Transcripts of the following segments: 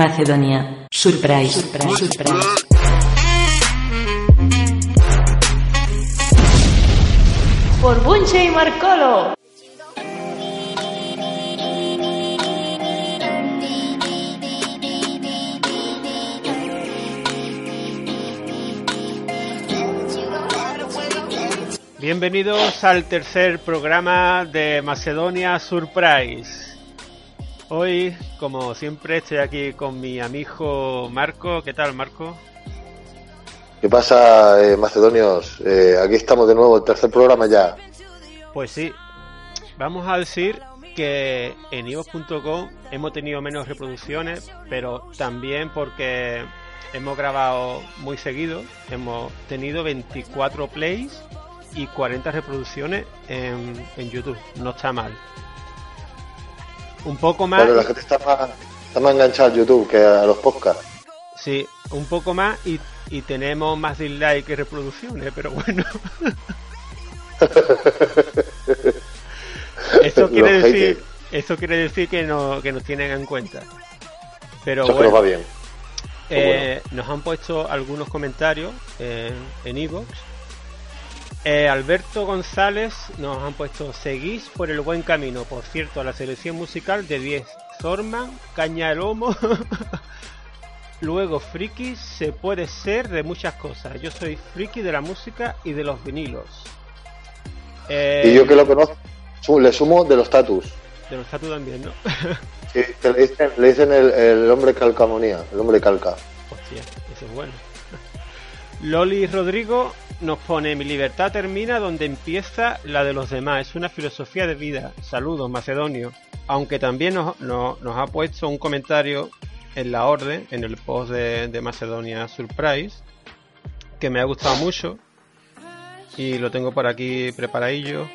Macedonia. Surprise. Surprise. Surprise. Por Bunche y Marcolo. Bienvenidos al tercer programa de Macedonia Surprise. Hoy, como siempre, estoy aquí con mi amigo Marco. ¿Qué tal, Marco? ¿Qué pasa, eh, macedonios? Eh, aquí estamos de nuevo, el tercer programa ya. Pues sí, vamos a decir que en iVoox.com hemos tenido menos reproducciones, pero también porque hemos grabado muy seguido. Hemos tenido 24 plays y 40 reproducciones en, en YouTube. No está mal. Un poco más. Bueno, la gente está más, está más enganchada al YouTube que a los podcasts. Sí, un poco más y, y tenemos más dislikes que reproducciones, pero bueno. eso quiere Los decir, haters. quiere decir que, no, que nos tienen en cuenta. Pero Eso que bueno, nos va bien. eh, nos han puesto algunos comentarios en en iVoox. Eh, Alberto González nos han puesto seguís por el buen camino. Por cierto, la selección musical de 10. Zorman, Caña el Homo. Luego, friki se puede ser de muchas cosas. Yo soy friki de la música y de los vinilos. Eh, Y yo que lo conozco, le sumo de los tatus. De los tatu también, ¿no? Sí, que le dicen, le dicen el, el hombre calcamonía, el hombre calca. Hostia, eso es bueno. Loli Rodrigo nos pone mi libertad termina donde empieza la de los demás. Es una filosofía de vida. Saludos, Macedonio. Aunque también nos, nos- nos ha puesto un comentario en la orden, en el post de, de Macedonia Surprise, que me ha gustado mucho. Y lo tengo por aquí preparadillo.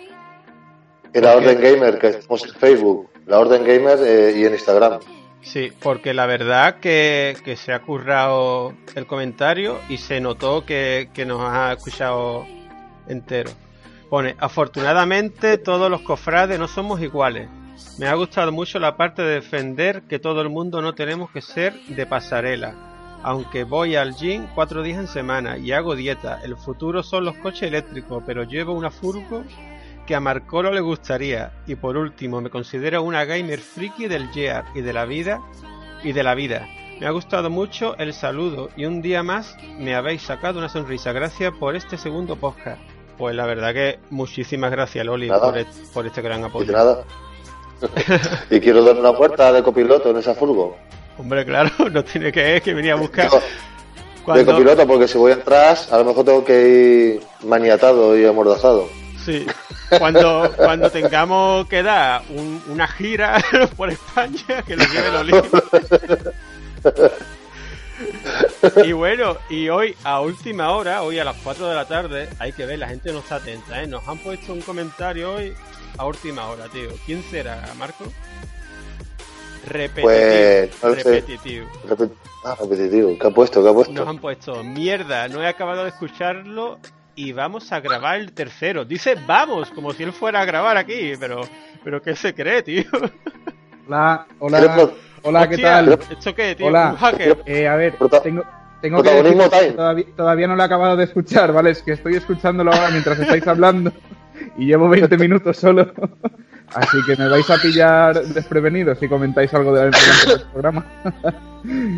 Y la. Orden Gamer, que estamos en Facebook, la Orden Gamer eh, y en Instagram. Sí, porque la verdad que, que se ha currado el comentario y se notó que, que nos ha escuchado entero. Pone, afortunadamente todos los cofrades no somos iguales. Me ha gustado mucho la parte de defender que todo el mundo no tenemos que ser de pasarela. Aunque voy al gym cuatro días en semana y hago dieta, el futuro son los coches eléctricos, pero llevo una furgo que a Marcolo le gustaría. Y por último, me considero una gamer friki del Gear y de la vida y de la vida. Me ha gustado mucho el saludo y un día más me habéis sacado una sonrisa. Gracias por este segundo podcast. Pues la verdad que muchísimas gracias Loli por, et- por este gran Y apoyo. nada. y quiero dar una puerta de copiloto en esa furgo. Hombre, claro, no tiene que, que venir a buscar. De copiloto, porque si voy atrás, a lo mejor tengo que ir maniatado y amordazado. sí, cuando, cuando tengamos que dar un- una gira por España, que nos lleve Loli. Y bueno, y hoy a última hora, hoy a las 4 de la tarde, hay que ver, la gente no está atenta, ¿eh? Nos han puesto un comentario hoy a última hora, tío. ¿Quién será, Marco? Repetitivo. Pues, no lo sé. repetitivo. Repet- ah, repetitivo. ¿Qué ha puesto? ¿Qué ha puesto? Nos han puesto, mierda, no he acabado de escucharlo y vamos a grabar el tercero. Dice vamos, como si él fuera a grabar aquí, pero, pero ¿qué se cree, tío? Hola, ¿Quieres hola, hola, ¿qué Hostia, tal? ¿Esto qué, tío? Hola. ¿Un hacker? Eh, a ver, tengo, tengo que decir que todavía, todavía no lo he acabado de escuchar, ¿vale? Es que estoy escuchándolo ahora mientras estáis hablando y llevo 20 minutos solo. Así que me vais a pillar desprevenidos si comentáis algo del del programa.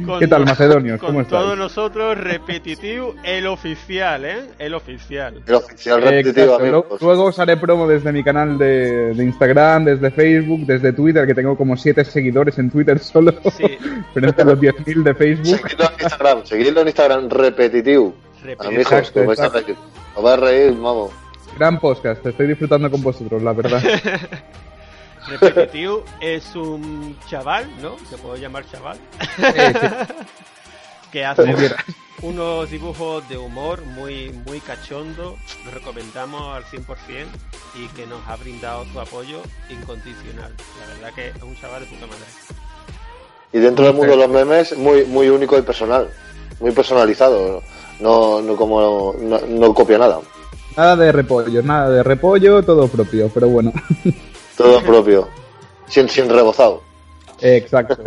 Con- ¿Qué tal, Macedonios? Con ¿Cómo estáis? todos nosotros, repetitivo, el oficial, ¿eh? El oficial. El oficial Eh, repetitivo, exacto, amigos. Luego os haré promo desde mi canal de, de Instagram, desde Facebook, desde Twitter, que tengo como 7 seguidores en Twitter solo, Sí. frente a los 10.000 de Facebook. Seguidlo en Instagram, seguidlo en Instagram, repetitivo. Repetitivo. Amigos, Exacto, os vais a exacto. reír. Os vais a reír, vamos. Gran podcast, estoy disfrutando con vosotros, la verdad. Repetitivo es un chaval, ¿no? Se puede llamar chaval. Eh, sí, que hace, unos dibujos de humor muy muy cachondo, los recomendamos al 100% y que nos ha brindado su apoyo incondicional. La verdad que es un chaval de puta madre. Y dentro del mundo de los memes, muy, muy único y personal. Muy personalizado. No, no como no, no copia nada. Nada de repollo, nada de repollo, todo propio, pero bueno. Todo propio. Sin, sin rebozado. Exacto.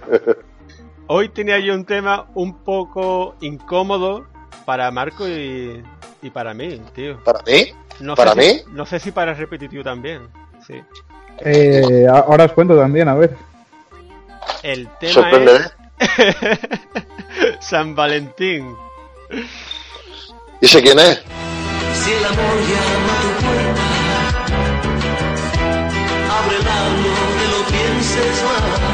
Hoy tenía yo un tema un poco incómodo para Marco y, y para mí, tío. ¿Para mí? No ¿Para sé si- mí? no sé si para repetitivo también. Sí. Eh, ahora os cuento también, a ver. El tema Sorprenderé. es San Valentín. ¿Y sé quién es? Si el amor llama a tu puerta, ábrela, no te lo pienses más.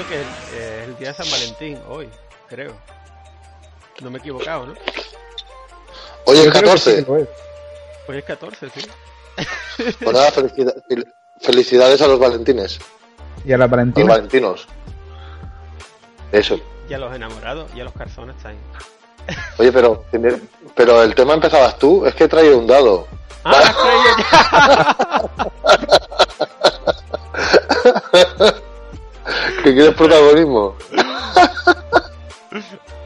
Dicho que es eh, el día de San Valentín, hoy, creo. No me he equivocado, ¿no? Hoy es Yo creo que sí 14. que lo es. Hoy es 14, sí. Pues nada, felicida- fel- felicidades a los valentines. Y a la A los valentinos. Eso. Y a los enamorados y a los calzones también. Oye, pero, pero el tema empezabas tú. Es que he traído un dado. ¡Ah, creía ya! ¿Que quieres protagonismo?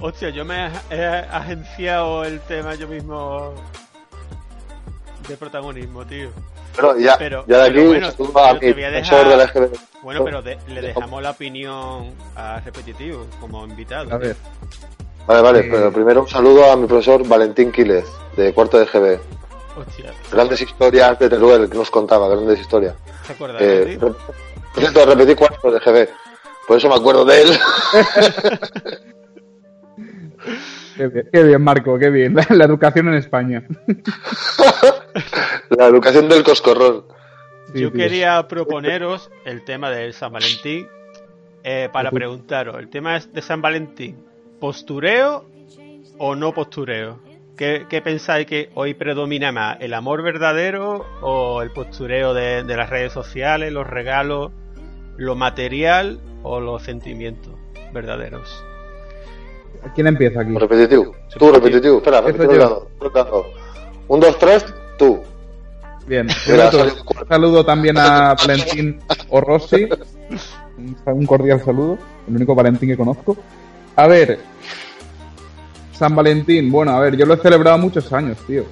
Hostia, yo me he agenciado el tema yo mismo de protagonismo, tío. Pero ya, Pero- ya de pero aquí, bueno, saludo a yo mi te voy a defensor dejar- del LGBT. Bueno, pero de- le dejamos la opinión a Repetitivo como invitado. A ver. Vale, vale, Eh. pero primero un saludo a mi profesor Valentín Quiles, de cuarto de GB. Hostia, Grandes historias de Teruel, que nos contaba, grandes historias. ¿te acuerdas? Eh, por cierto, repetí cuarto de GB. Por eso me acuerdo de él. Qué bien, qué bien, Marco, qué bien. La, la educación en España. La educación del coscorrón. Sí, Yo tío. quería proponeros el tema del San Valentín eh, para preguntaros, el tema es de San Valentín, ¿postureo o no postureo? ¿Qué, qué pensáis que hoy predomina más, el amor verdadero o el postureo de, de las redes sociales, los regalos, lo material o los sentimientos verdaderos? ¿Quién empieza aquí? Repetitivo. Tú, repetitivo. Espera, dado. Un, dos, tres, tú. Bien. Un saludo también a Valentín Orrossi. Un, un cordial saludo. El único Valentín que conozco. A ver. San Valentín. Bueno, a ver, yo lo he celebrado muchos años, tío.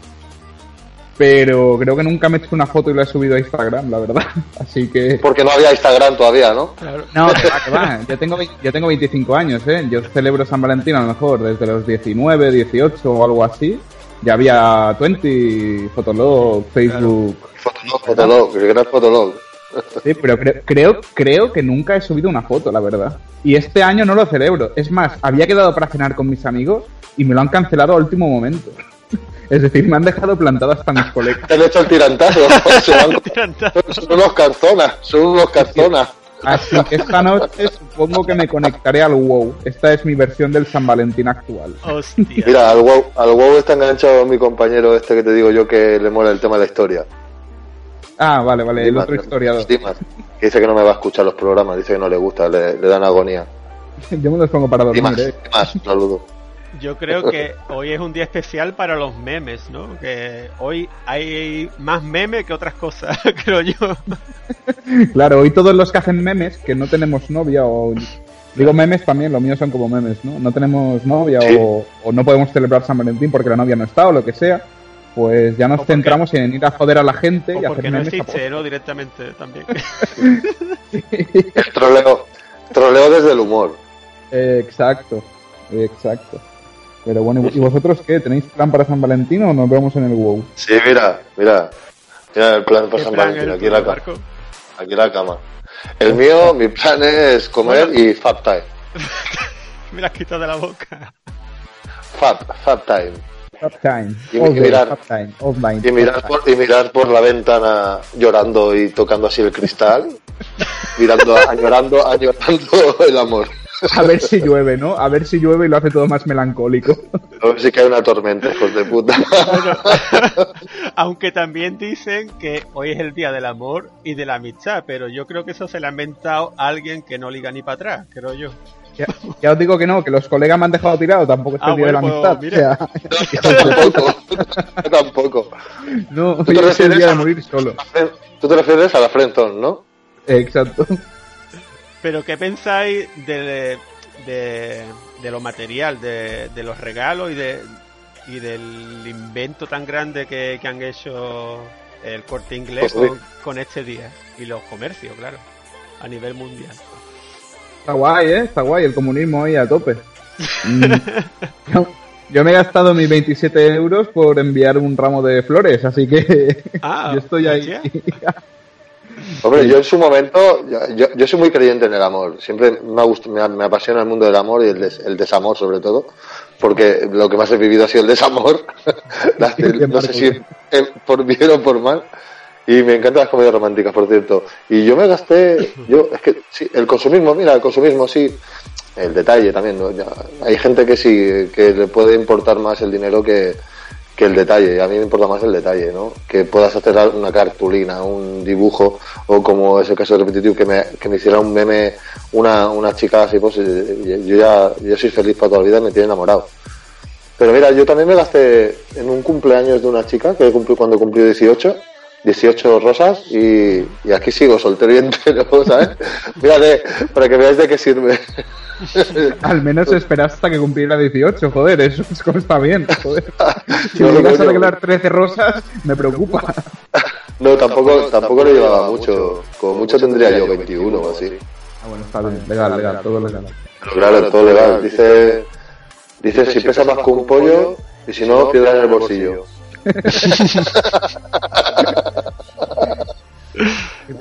Pero creo que nunca me he hecho una foto y la he subido a Instagram, la verdad. Así que... Porque no había Instagram todavía, ¿no? Claro. No, que va, que va. Yo tengo, yo tengo 25 años, ¿eh? Yo celebro San Valentín a lo mejor desde los 19, 18 o algo así. Ya había 20, Fotolog, Facebook. Fotolog, Fotolog, el gran Fotolog. Sí, pero creo, creo, creo que nunca he subido una foto, la verdad. Y este año no lo celebro. Es más, había quedado para cenar con mis amigos y me lo han cancelado a último momento. Es decir, me han dejado plantado hasta mis colegas. Te han hecho el tirantazo. Se van- Tirantazo. son unos carzonas, son unos carzonas. Así que esta noche supongo que me conectaré al WoW. Esta es mi versión del San Valentín actual. Hostia. Mira, al WoW, al WoW está enganchado mi compañero este que te digo yo que le mola el tema de la historia. Ah, vale, vale, el otro historiador. Dimas, que dice que no me va a escuchar los programas, dice que no le gusta, le, le dan agonía. Yo me los pongo para dormir, Dimas, eh. Dimas, saludo. Yo creo que hoy es un día especial para los memes, ¿no? Que hoy hay más memes que otras cosas, creo yo. Claro, hoy todos los que hacen memes, que no tenemos novia o... Digo memes también, los míos son como memes, ¿no? No tenemos novia Sí. o, o no podemos celebrar San Valentín porque la novia no está o lo que sea. Pues ya nos centramos en ir a joder a la gente O y hacer porque no memes. a existe, ¿no? Directamente también. El troleo, troleo desde el humor. Eh, exacto, exacto. Pero bueno, ¿y vosotros qué? ¿Tenéis plan para San Valentín o nos vemos en el WoW? Sí, mira, mira, mira el plan para ¿Qué San plan Valentín, aquí en la cama. Aquí en la cama. El mío, mi plan es comer y Fab Time. Me la has quitado de la boca. Fab, Fab Time. Top time. Y- y mirar- time. Offline. Y mirar, por, y mirar por la ventana llorando y tocando así el cristal, mirando, añorando, añorando el amor. A ver si llueve, ¿no? A ver si llueve y lo hace todo más melancólico. A ver si cae una tormenta, hijos de puta. Aunque también dicen que hoy es el día del amor y de la amistad, pero yo creo que eso se lo ha inventado alguien que no liga ni para atrás, creo yo. Ya, ya os digo que no, que los colegas me han dejado tirado, tampoco es Ah, el día de la bueno, amistad. pues, o sea, Yo tampoco. Yo tampoco. no, ¿Tú te hoy es el refieres día a- de morir solo. Tú te refieres a la Friendzone, ¿no? Exacto. Pero ¿qué pensáis de, de, de lo material, de, de los regalos y de y del invento tan grande que, que han hecho el corte inglés Pues, con, con este día? Y los comercios, claro, a nivel mundial. Está guay, ¿eh? Está guay el comunismo ahí a tope. Mm. Yo, yo me he gastado mis 27 euros por enviar un ramo de flores, así que Ah, yo estoy ahí. Hombre, yo en su momento, yo, yo- soy muy creyente en el amor. Siempre me, ha gust- me, me apasiona el mundo del amor y el, des- el desamor sobre todo, porque lo que más he vivido ha sido el desamor. Las- no sé si eh, por bien o por mal. Y me encantan las comedias románticas, por cierto. Y yo me gasté, yo, es que sí, el consumismo, mira, el consumismo sí, el detalle también, ¿no? Ya, hay gente que sí, que le puede importar más el dinero que, que el detalle. A mí me importa más el detalle, ¿no? Que puedas hacer una cartulina, un dibujo, o como es el caso de Repetitive, que me, que me hiciera un meme una, una chica así, pues eh, yo ya yo soy feliz para toda la vida y me tiene enamorado. Pero mira, yo también me gasté en un cumpleaños de una chica que cumplió cuando cumplió 18, 18 rosas y, y aquí sigo soltero y entero, ¿sabes? Mírate, para que veáis de qué sirve. Al menos espera hasta que cumpliera 18, joder, eso es como está bien, joder. Si No, me llegas a coño. regalar 13 rosas, me preocupa. No, tampoco, tampoco le llevaba mucho. Como mucho tendría yo 21 o así. Ah, bueno, está bien, legal, legal, todo legal. Pero claro, todo legal. Dice, dice si pesa más que un pollo y si no, piedra en el bolsillo.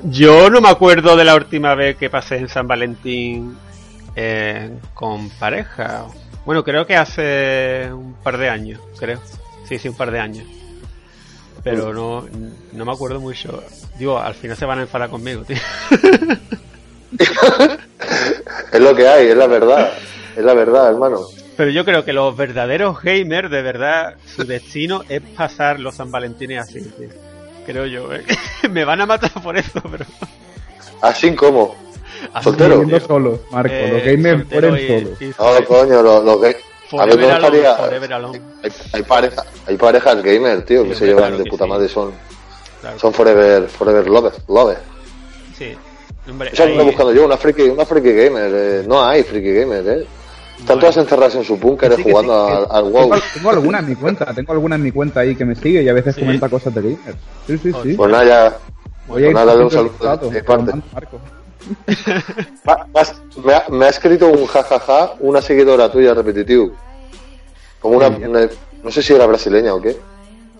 Yo no me acuerdo de la última vez que pasé en San Valentín eh, con pareja. Bueno, creo que hace un par de años, creo. Sí, sí, un par de años. Pero no, no me acuerdo mucho. Digo, al final se van a enfadar conmigo, tío. Es lo que hay, es la verdad. Es la verdad, hermano. Pero yo creo que los verdaderos gamers, de verdad, su destino es pasar los San Valentines así, tío. Creo yo, ¿eh? Me van a matar por eso, pero... Así como. así, Soltero. Solos, Marco, Eh, los gamers soltero mueren y- solos. No, coño, los, los A alone. Hay, hay, pareja- hay parejas gamer, tío, que se llevan claro de puta sí. madre. Son, Claro. son forever, forever lovers. lovers. Sí. Hombre, Eso ahí- ando buscando yo, una friki, una friki gamer. eh, no hay friki gamer, eh. Están todas encerradas en su búnker Sí, jugando sí, al, que- al WoW. Tengo, tengo alguna en mi cuenta, tengo alguna en mi cuenta ahí que me sigue y a veces Sí. comenta cosas de gamers. Sí, sí, sí. Pues nada, ya. Ir pues nada, dale un saludo de parte. Marco. Me, has- me ha, me ha escrito un jajaja una seguidora tuya repetitivo. Como una, no sé si era brasileña o qué.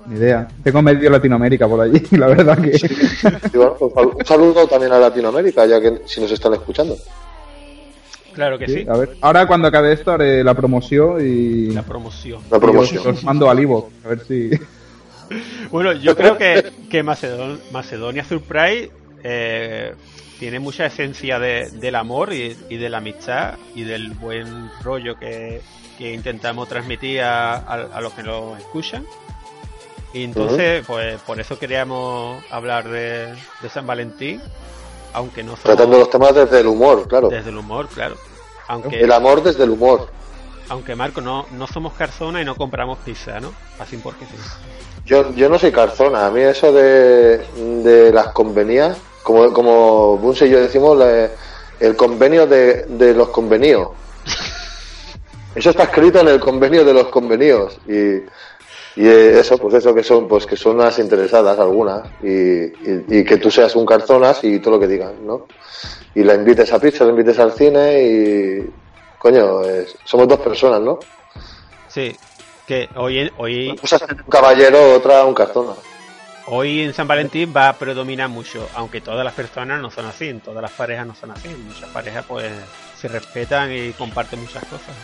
Ni idea. Tengo medio Latinoamérica por allí, la verdad que. Y bueno, pues, sal- un saludo también a Latinoamérica, ya que si nos están escuchando. Claro que sí. Sí, a ver. Ahora cuando acabe esto haré la promoción y. La promoción. La promoción. os mando al Ivo. A ver si. Bueno, yo creo que, que Macedon- Macedonia Surprise eh, tiene mucha esencia de- del amor y, y de la amistad y del buen rollo que, que intentamos transmitir a, a- a los que nos escuchan. Y entonces, pues por eso queríamos hablar de, de San Valentín, aunque no somos Tratando los temas desde el humor, claro. desde el humor, claro. Aunque, El amor desde el humor. aunque Marco, no, no somos carzona y no compramos pizza, ¿no? Así porque sí. Yo, yo no soy carzona, a mí eso de, de las convenías, como, como Bunse y yo decimos, la- el convenio de, de los convenidos. Eso está escrito en el convenio de los convenidos y, y eh, eso, pues eso que son, pues que son unas interesadas algunas y, y, y que tú seas un carzonas y todo lo que digan, ¿no? Y la invites a pizza, la invites al cine y coño, es- somos dos personas, ¿no? Sí, que hoy, hoy, Una cosa es un caballero, otra un carzona. Hoy en San Valentín va a predominar mucho, aunque todas las personas no son así, todas las parejas no son así, muchas parejas pues se respetan y comparten muchas cosas.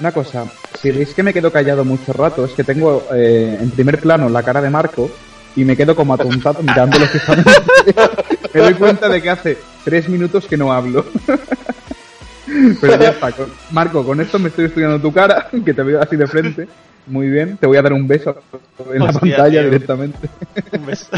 Una cosa, si veis que me quedo callado mucho rato, es que tengo eh, en primer plano la cara de Marco y me quedo como atontado mirándolo fijamente. me doy cuenta de que hace tres minutos que no hablo. Pero ya está. Marco, con esto me estoy estudiando tu cara, que te veo así de frente. Muy bien, te voy a dar un beso en la Hostia, pantalla tío. directamente. Un beso.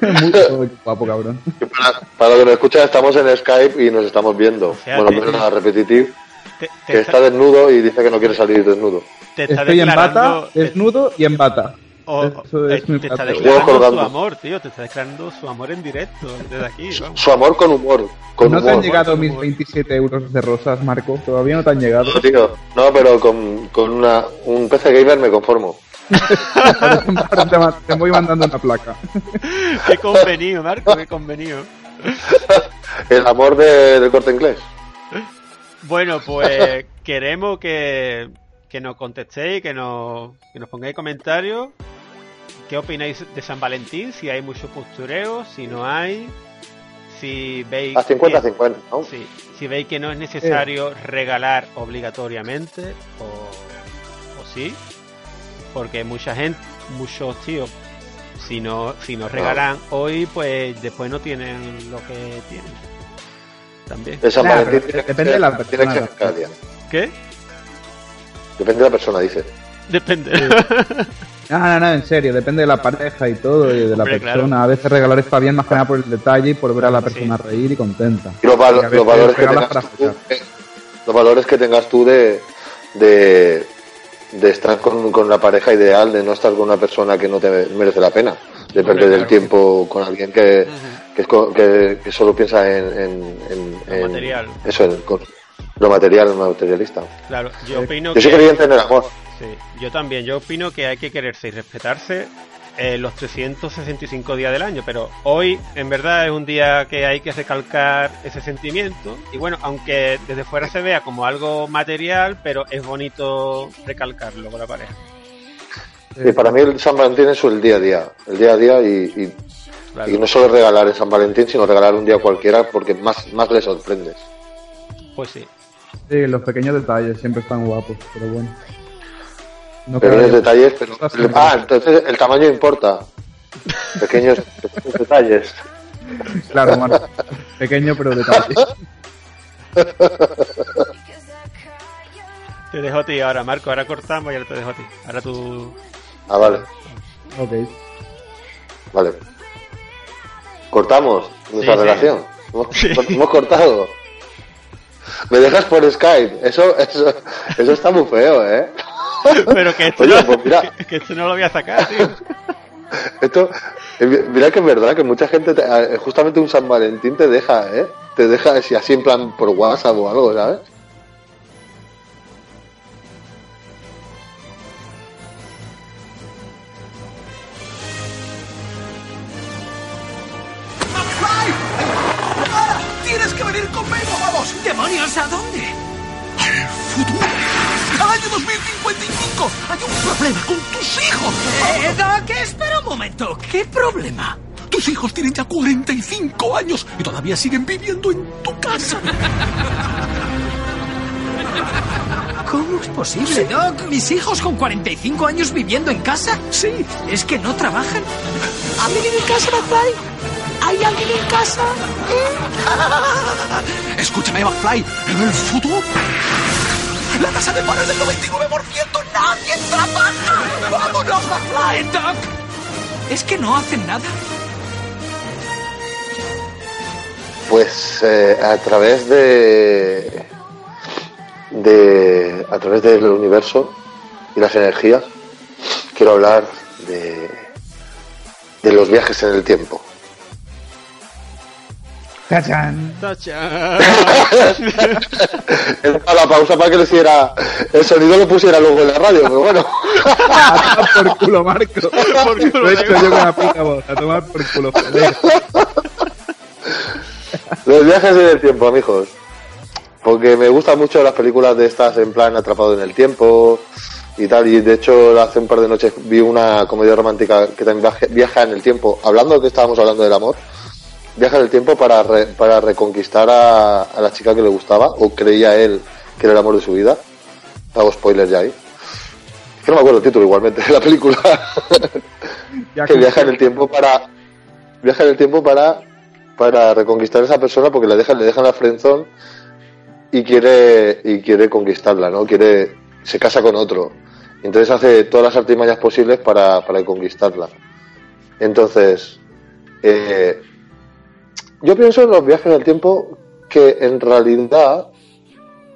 Muy oh, guapo, cabrón. Para, para los que nos escuchan, estamos en Skype y nos estamos viendo. Fíjate. Bueno, menos a repetitive, Te, te que está, está desnudo y dice que no quiere salir desnudo. te está Estoy en bata, desnudo y en bata. o- Eso eh, es te está declarando su amor, tío. Te está declarando su amor en directo desde aquí. Su, vamos. su amor con humor. Con ¿No te han llegado mis humor. 27 euros de rosas, Marco? Todavía no te han llegado. No, tío. No, pero con, con una, un PC gamer me conformo. Te voy mandando una placa. Qué convenido, Marco, qué convenido. El amor de, del corte inglés. Bueno, pues queremos que, que nos contestéis, que nos, que nos pongáis comentarios. ¿Qué opináis de San Valentín? Si hay mucho postureo, si no hay. Si veis. A 50 que- 50, ¿no? Sí, si veis que no es necesario regalar obligatoriamente, o, o sí, porque mucha gente, muchos tíos, si no, si no regalan hoy, pues después no tienen lo que tienen. También. De San Valentín tiene que depende de la tiene que persona. ser cada día. ¿Qué? Depende de la persona, dice. Depende. No, no, no, en serio, depende de la pareja y todo, y de la Hombre, persona. claro. A veces regalar está bien más que nada por el detalle y por ver a la Sí. persona reír y contenta. Y los, val- Y a veces los valores que regalas tengas para tú, follar. eh, los valores que tengas tú de, de, de estar con, con la pareja ideal, de no estar con una persona que no te merece la pena, de perder el tiempo con alguien que, que, es co- que- que solo piensa en, en, en- Lo en- material. eso, en con- lo material, lo materialista. Claro, yo opino Yo soy que. creyente en el amor. Sí, yo también. Yo opino que hay que quererse y respetarse eh, los 365 días del año, pero hoy en verdad es un día que hay que recalcar ese sentimiento. Y bueno, aunque desde fuera se vea como algo material, pero es bonito recalcarlo con la pareja. Y para mí el San Valentín es el día a día, el día a día y, y- Claro. y no solo regalar en San Valentín, sino regalar un día cualquiera porque más, más le sorprendes. Pues sí. Sí, los pequeños detalles siempre están guapos, pero bueno. No Pequeños detalles, pero... Ah, entonces el tamaño importa. Pequeños, pequeños detalles. Claro, Marco. Pequeño, pero detalle. Te dejo a ti ahora, Marco. Ahora cortamos y ahora te dejo a ti. Ahora tú. Ah, vale, Ok. vale. Cortamos nuestra Sí, sí. relación. Hemos, Sí. hemos cortado. Me dejas por Skype. Eso, eso, eso está muy feo, ¿eh? Pero que esto, Oye, no, pues mira. que esto no lo voy a sacar, tío. Esto, eh, mira que es verdad que mucha gente, te- eh, justamente un San Valentín te deja, ¿eh? Te deja así, así en plan por WhatsApp o algo, ¿sabes? ¡Tienes que venir conmigo, vamos! ¡Demonios, ¿a dónde? ¡Al futuro! ¡Al año 2055! ¡Hay un problema con tus hijos! Eh, Doc, espera un momento. ¿Qué problema? Tus hijos tienen ya 45 años y todavía siguen viviendo en tu casa. ¿Cómo es posible, Doc? ¿Mis hijos con 45 años viviendo en casa? Sí. ¿Es que no trabajan? ¿Alguien en casa, McFly? ¿Hay alguien en casa? Escúchame, McFly. En el futuro... La tasa de paro es del 99%. ¡Nadie trabaja! ¡Vámonos, McFly! Eh, Doc, ¿es que no hacen nada? Pues eh, a través de, de. a través del universo y las energías, quiero hablar de. de los viajes en el tiempo. ¡Tachán! Para la pausa para que le hiciera. el sonido lo pusiera luego en la radio, pero bueno. A tomar por culo, Marco. Por culo, Lo he hecho Diego. yo con la puta voz. A tomar por culo, joder. Los viajes en el tiempo, amigos. Porque me gustan mucho las películas de estas en plan atrapado en el tiempo y tal. Y de hecho, hace un par de noches vi una comedia romántica que también viaja en el tiempo. Hablando de que estábamos hablando del amor, viaja en el tiempo para, re- para reconquistar a, a la chica que le gustaba o creía él que era el amor de su vida. Hago spoiler ya ahí. Es que no me acuerdo el título igualmente de la película. Que viaja en el tiempo para. Viaja en el tiempo para. Para reconquistar a esa persona porque le dejan, le dejan la frenzón y quiere. Y quiere conquistarla, ¿no? Quiere. Se casa con otro. Entonces hace todas las artimañas posibles para, para conquistarla. Entonces. eh, yo pienso en los viajes en el tiempo que en realidad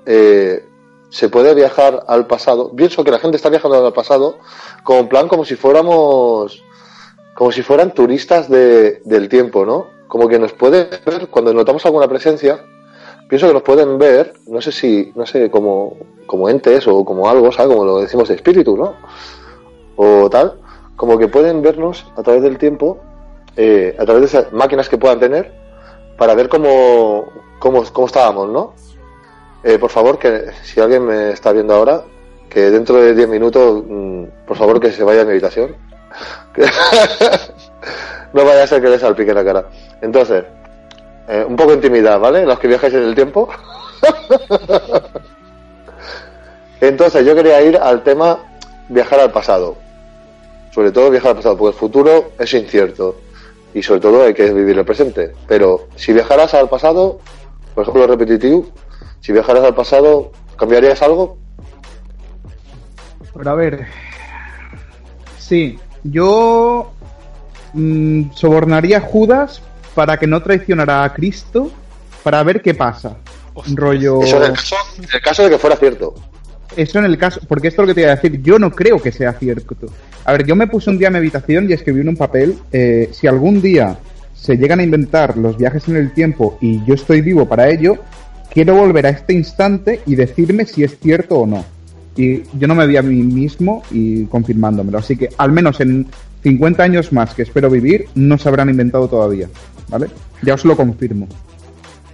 eh, se puede viajar al pasado. Pienso que la gente está viajando al pasado como en plan como si fuéramos como si fueran turistas de- del tiempo, ¿no? Como que nos pueden ver cuando notamos alguna presencia. Pienso que nos pueden ver, no sé si, no sé, como, como entes o como algo, ¿sabes? Como lo decimos de espíritu, ¿no? O tal, como que pueden vernos a través del tiempo, eh, a través de esas máquinas que puedan tener, para ver cómo, cómo, cómo estábamos, ¿no? Eh, por favor, que si alguien me está viendo ahora, que dentro de 10 minutos, mm, por favor, que se vaya a mi habitación. No vaya a ser que le salpique la cara. Entonces, eh, un poco de intimidad, ¿vale? Los que viajáis en el tiempo. Entonces, yo quería ir al tema viajar al pasado. Sobre todo viajar al pasado, porque el futuro es incierto. Y sobre todo hay que vivir el presente. Pero si viajaras al pasado, por ejemplo, repetitivo, si viajaras al pasado, ¿cambiarías algo? Pero a ver. Sí, yo mm, sobornaría a Judas para que no traicionara a Cristo para ver qué pasa. Rollo. Eso en el caso, en el caso de que fuera cierto. Eso en el caso, porque esto es lo que te iba a decir, yo no creo que sea cierto. A ver, yo me puse un día en mi habitación y escribí en un papel, eh, si algún día se llegan a inventar los viajes en el tiempo y yo estoy vivo para ello, quiero volver a este instante y decirme si es cierto o no. Y yo no me vi a mí mismo y confirmándomelo. Así que al menos en 50 años más que espero vivir, no se habrán inventado todavía. ¿Vale? Ya os lo confirmo.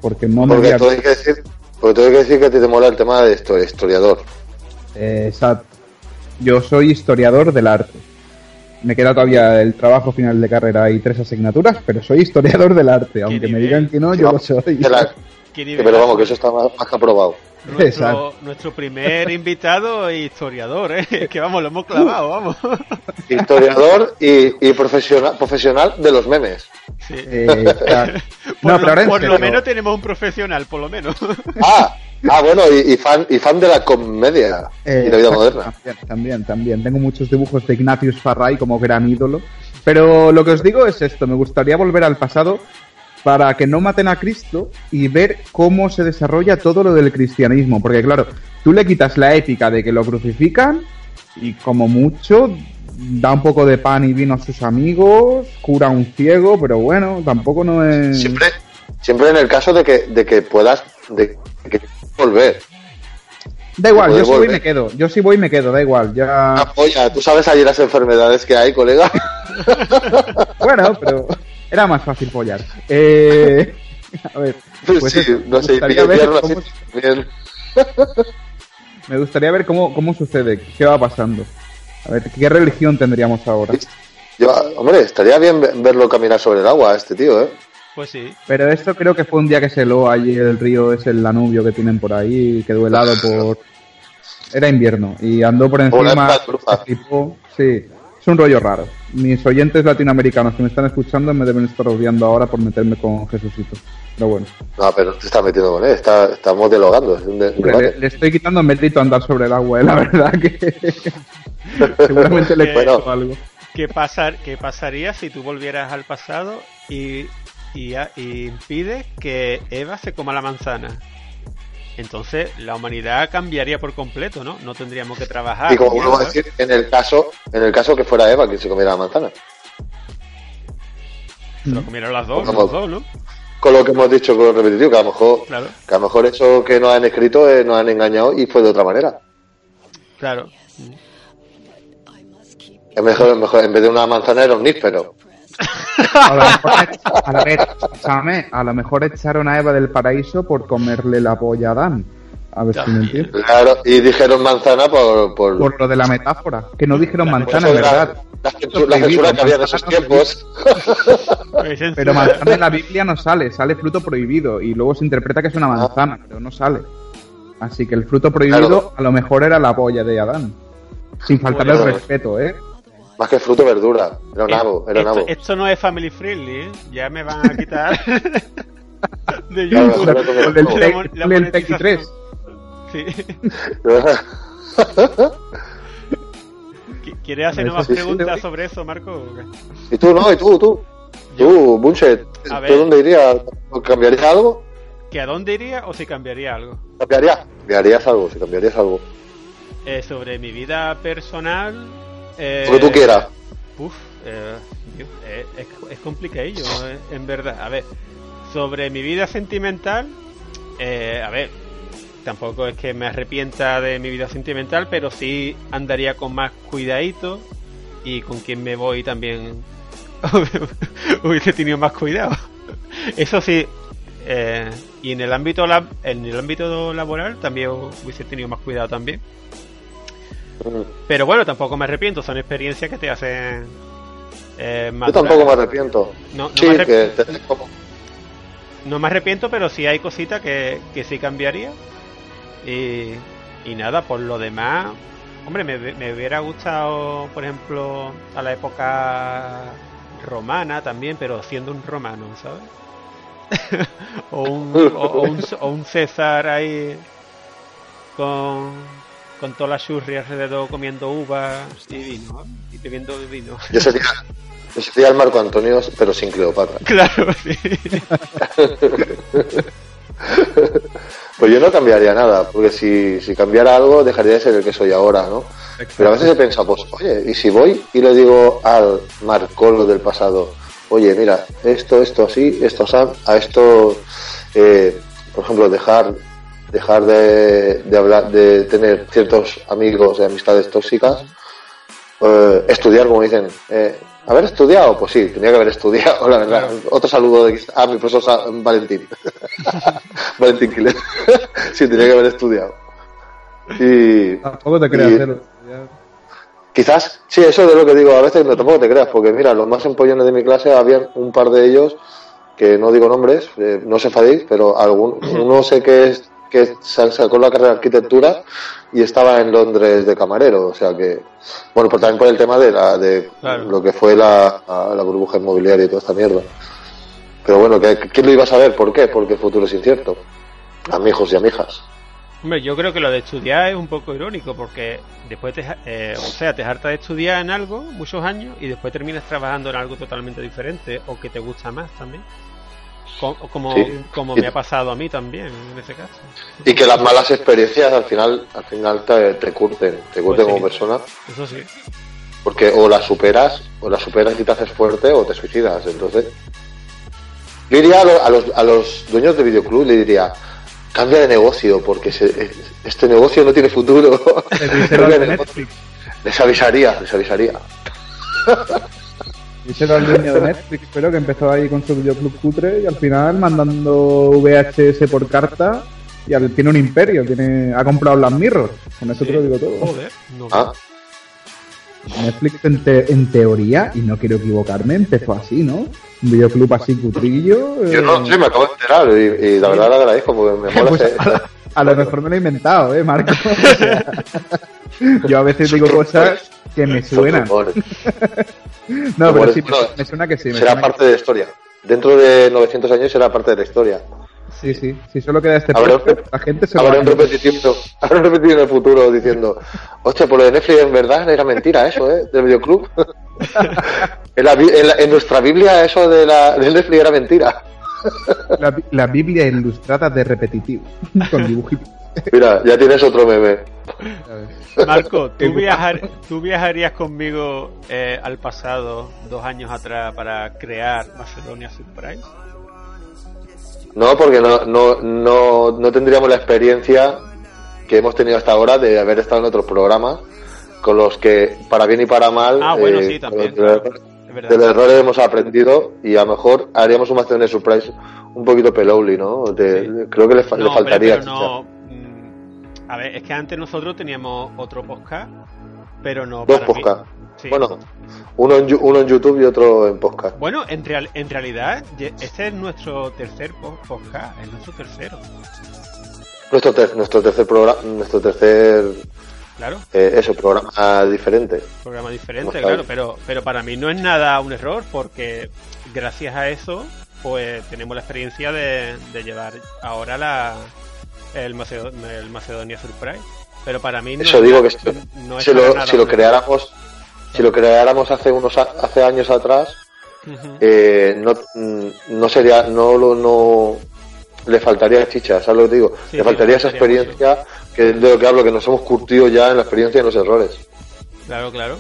Porque no me Porque a todo hay que decir, porque hay que decir que a ti te mola el tema de esto, historiador. Eh, Exacto. Yo soy historiador del arte. Me queda todavía el trabajo final de carrera y tres asignaturas, pero soy historiador del arte. Aunque me digan que no, yo lo soy. La- pero vamos, que eso está más, más que aprobado. Nuestro, Exacto. nuestro primer invitado historiador, ¿eh? Que vamos, lo hemos clavado, vamos. Historiador y, y profesional, profesional de los memes. Sí. Eh, claro. Por, no, lo, por lo menos tenemos un profesional, por lo menos. Ah, ah bueno, y, y fan, y fan de la comedia Eh, y la vida moderna. También, también, también. Tengo muchos dibujos de Ignatius Farray como gran ídolo. Pero lo que os digo es esto, me gustaría volver al pasado para que no maten a Cristo y ver cómo se desarrolla todo lo del cristianismo. Porque claro, tú le quitas la épica de que lo crucifican y como mucho da un poco de pan y vino a sus amigos, cura a un ciego, pero bueno, tampoco no es... Siempre, siempre en el caso de que, de que puedas de que volver. Da igual, yo sí voy me quedo. Yo sí voy y me quedo, da igual. Ya... Ah, Oye, tú sabes allí las enfermedades que hay, colega. Bueno, pero era más fácil follar. Eh, a ver, pues sí, eso, no me sé, ver cómo- me gustaría ver cómo, cómo sucede, qué va pasando. A ver, ¿qué religión tendríamos ahora? Yo, hombre, estaría bien ve- verlo caminar sobre el agua, este tío, ¿eh? Pues sí. Pero esto creo que fue un día que se heló allí el río, es el Danubio que tienen por ahí, quedó helado por... Era invierno y andó por encima, flipó. Sí, es un rollo raro. Mis oyentes latinoamericanos que me están escuchando me deben estar odiando ahora por meterme con Jesucito. Pero bueno. No, pero no te estás metiendo con él, está, estamos dialogando. Es un, de- un Hombre, debate. le, le estoy quitando mérito a andar sobre el agua, ¿eh? la verdad que seguramente le Bueno. cuento algo. ¿Qué, pasar, ¿Qué pasaría si tú volvieras al pasado y, y, a- y impides que Eva se coma la manzana? Entonces la humanidad cambiaría por completo, ¿no? No tendríamos que trabajar. y como vuelvo a decir, en el caso, en el caso que fuera Eva quien se comiera la manzana. Se lo comieron las dos, los dos, ¿no? Con lo que hemos dicho con lo repetitivo, que a lo mejor, Claro, que a lo mejor eso que nos han escrito eh, nos han engañado y fue de otra manera. claro. Es mejor, mejor en vez de una manzana era un níspero. A lo mejor, a la vez, escúchame, a lo mejor echaron a Eva del paraíso por comerle la polla a Adán. A ver si me entiendes. Claro, y dijeron manzana por, por, Por lo de la metáfora, que no dijeron La manzana, en de la, verdad. la la censura que había en esos tiempos. Pero manzana en la Biblia no sale, sale fruto prohibido y luego se interpreta que es una manzana, pero no sale. Así que el fruto prohibido Claro. a lo mejor era la polla de Adán. Sin faltarle el respeto, ¿eh? Más que fruto, verdura. Era un nabo, era un esto, nabo. esto no es family friendly, ¿eh? Ya me van a quitar de YouTube. claro, claro. Con el, La mon- la con el monetización. Tequi 3. Sí. Qui- ¿Quieres hacer Eso nuevas sí, sí, preguntas sí. sobre eso, Marco? y tú, no, y tú, tú. Tú, Bunchet, A ¿tú ver. dónde irías? ¿Cambiarías algo? ¿Que a dónde iría o si cambiaría algo? ¿Cambiarías? ¿Cambiarías algo? Si cambiarías algo. Eh, sobre mi vida personal. Eh, Lo que tú quieras. Uf, eh, Dios, eh, es, es complicadillo, eh, en verdad. A ver, sobre mi vida sentimental, eh, a ver, tampoco es que me arrepienta de mi vida sentimental, pero sí andaría con más cuidadito y con quien me voy también hubiese tenido más cuidado. Eso sí, eh, y en el ámbito lab- en el ámbito laboral también hubiese tenido más cuidado también. Pero bueno, tampoco me arrepiento, son experiencias que te hacen eh, Yo tampoco me arrepiento. No, no sí, me arrep- que te- como- No me arrepiento, pero sí hay cositas que, que sí cambiaría. Y, y nada, por lo demás, hombre, me, me hubiera gustado, por ejemplo, a la época romana también, pero siendo un romano, ¿sabes? o, un, o, o un, o un César ahí con, con toda la churri alrededor comiendo uvas y vino, y bebiendo vino. yo sería, yo sería el Marco Antonio, pero sin Cleopatra. claro, sí. Pues yo no cambiaría nada, porque si, si cambiara algo dejaría de ser el que soy ahora, ¿no? Pero a veces he pensado, pues, oye, y si voy y le digo al Marcolo del pasado, oye, mira, esto, esto así, esto así, a esto, eh, por ejemplo, dejar dejar de, de hablar, de tener ciertos amigos de amistades tóxicas, eh, estudiar, como dicen, eh, haber estudiado, pues sí, tenía que haber estudiado, la verdad. Otro saludo de, a mi profesor Valentín. Valentín Quiles. sí, tenía que haber estudiado. Y, Tampoco te creas, Quizás, sí, eso de lo que digo, a veces no tampoco te creas, porque mira, los más empollones de mi clase, había un par de ellos, que no digo nombres, eh, no os enfadéis, pero algún, uno sé que es que sa- sacó la carrera de arquitectura y estaba en Londres de camarero, o sea que, bueno, pues también por el tema de, la, de Claro. lo que fue la, la burbuja inmobiliaria y toda esta mierda. Pero bueno, ¿qué- ¿quién lo iba a saber? ¿Por qué? Porque el futuro es incierto. Amigos y amigas. Hombre, yo creo que lo de estudiar es un poco irónico porque después te, eh, o sea, te hartas de estudiar en algo muchos años y después terminas trabajando en algo totalmente diferente o que te gusta más también. Co- Como, Sí. como me ha pasado a mí también en ese caso. Y que las malas experiencias al final, al final te, te curten, te curten Pues sí. como persona. Eso sí. Porque o la superas, o la superas y te haces fuerte, o te suicidas. Entonces, yo diría a, lo- a los, a los dueños de videoclub, le diría, cambia de negocio, porque se- este negocio no tiene futuro. De. Netflix. Les avisaría, les avisaría. Díselo al dueño de Netflix, pero que empezó ahí con su videoclub cutre y al final mandando VHS por carta y al- tiene un imperio, tiene ha comprado las mirrors. Con eso te lo digo todo. Joder. No. Ah, Netflix en, te- en teoría, y no quiero equivocarme, empezó así, ¿no? Un videoclub así cutrillo. yo eh, no sé, me acabo de enterar y, y la verdad le agradezco porque me mola Pues ese- a, a lo mejor me lo he inventado, ¿eh, Marco? Yo a veces digo cosas que me suenan. No, pero sí, me, suena que sí. me Será suena parte de la historia. Dentro de 900 años será parte de la historia. Sí, sí. Si solo queda este Habrá un, podcast, la gente se habrá va un repetitivo, habrá un repetitivo en el futuro diciendo, hostia, por lo de Netflix en verdad era mentira eso, ¿eh? Del videoclub. en, la, en, la- en nuestra Biblia eso de la, del Netflix era mentira. La, la Biblia ilustrada de repetitivo, con dibujitos. Mira, ya tienes otro meme. Marco, ¿tú, viajar, ¿tú viajarías conmigo eh, al pasado, dos años atrás, para crear Macedonia Surprise? No, porque no, no, no, no tendríamos la experiencia que hemos tenido hasta ahora de haber estado en otros programas con los que, para bien y para mal, Ah, bueno, eh, sí, también. de los- claro. De los errores hemos aprendido y a lo mejor haríamos un Macedonia Surprise un poquito pelowly, ¿no? De- Sí. Creo que le, fa- No, faltaría. pero no. mm, A ver, es que antes nosotros teníamos otro podcast, pero no. Dos podcasts. Sí. Bueno, uno en, uno en YouTube y otro en podcast. Bueno, en, real, en realidad, este es nuestro tercer po- podcast, es nuestro tercero. Nuestro, ter- nuestro tercer programa, nuestro tercer, Claro, eh, eso, programa diferente. programa diferente, claro, pero, pero para mí no es nada un error porque gracias a eso pues tenemos la experiencia de, de llevar ahora la el, Macedo- el Macedonia Surprise. Pero para mí no Eso es digo que si, no es si lo, nada si lo creáramos, si lo creáramos hace unos hace años atrás, eh, no, no sería, no lo, no le faltaría chicha, ¿sabes lo que te digo? Sí, le faltaría esa experiencia que de lo que hablo, que nos hemos curtido ya en la experiencia y en los errores. Claro, claro.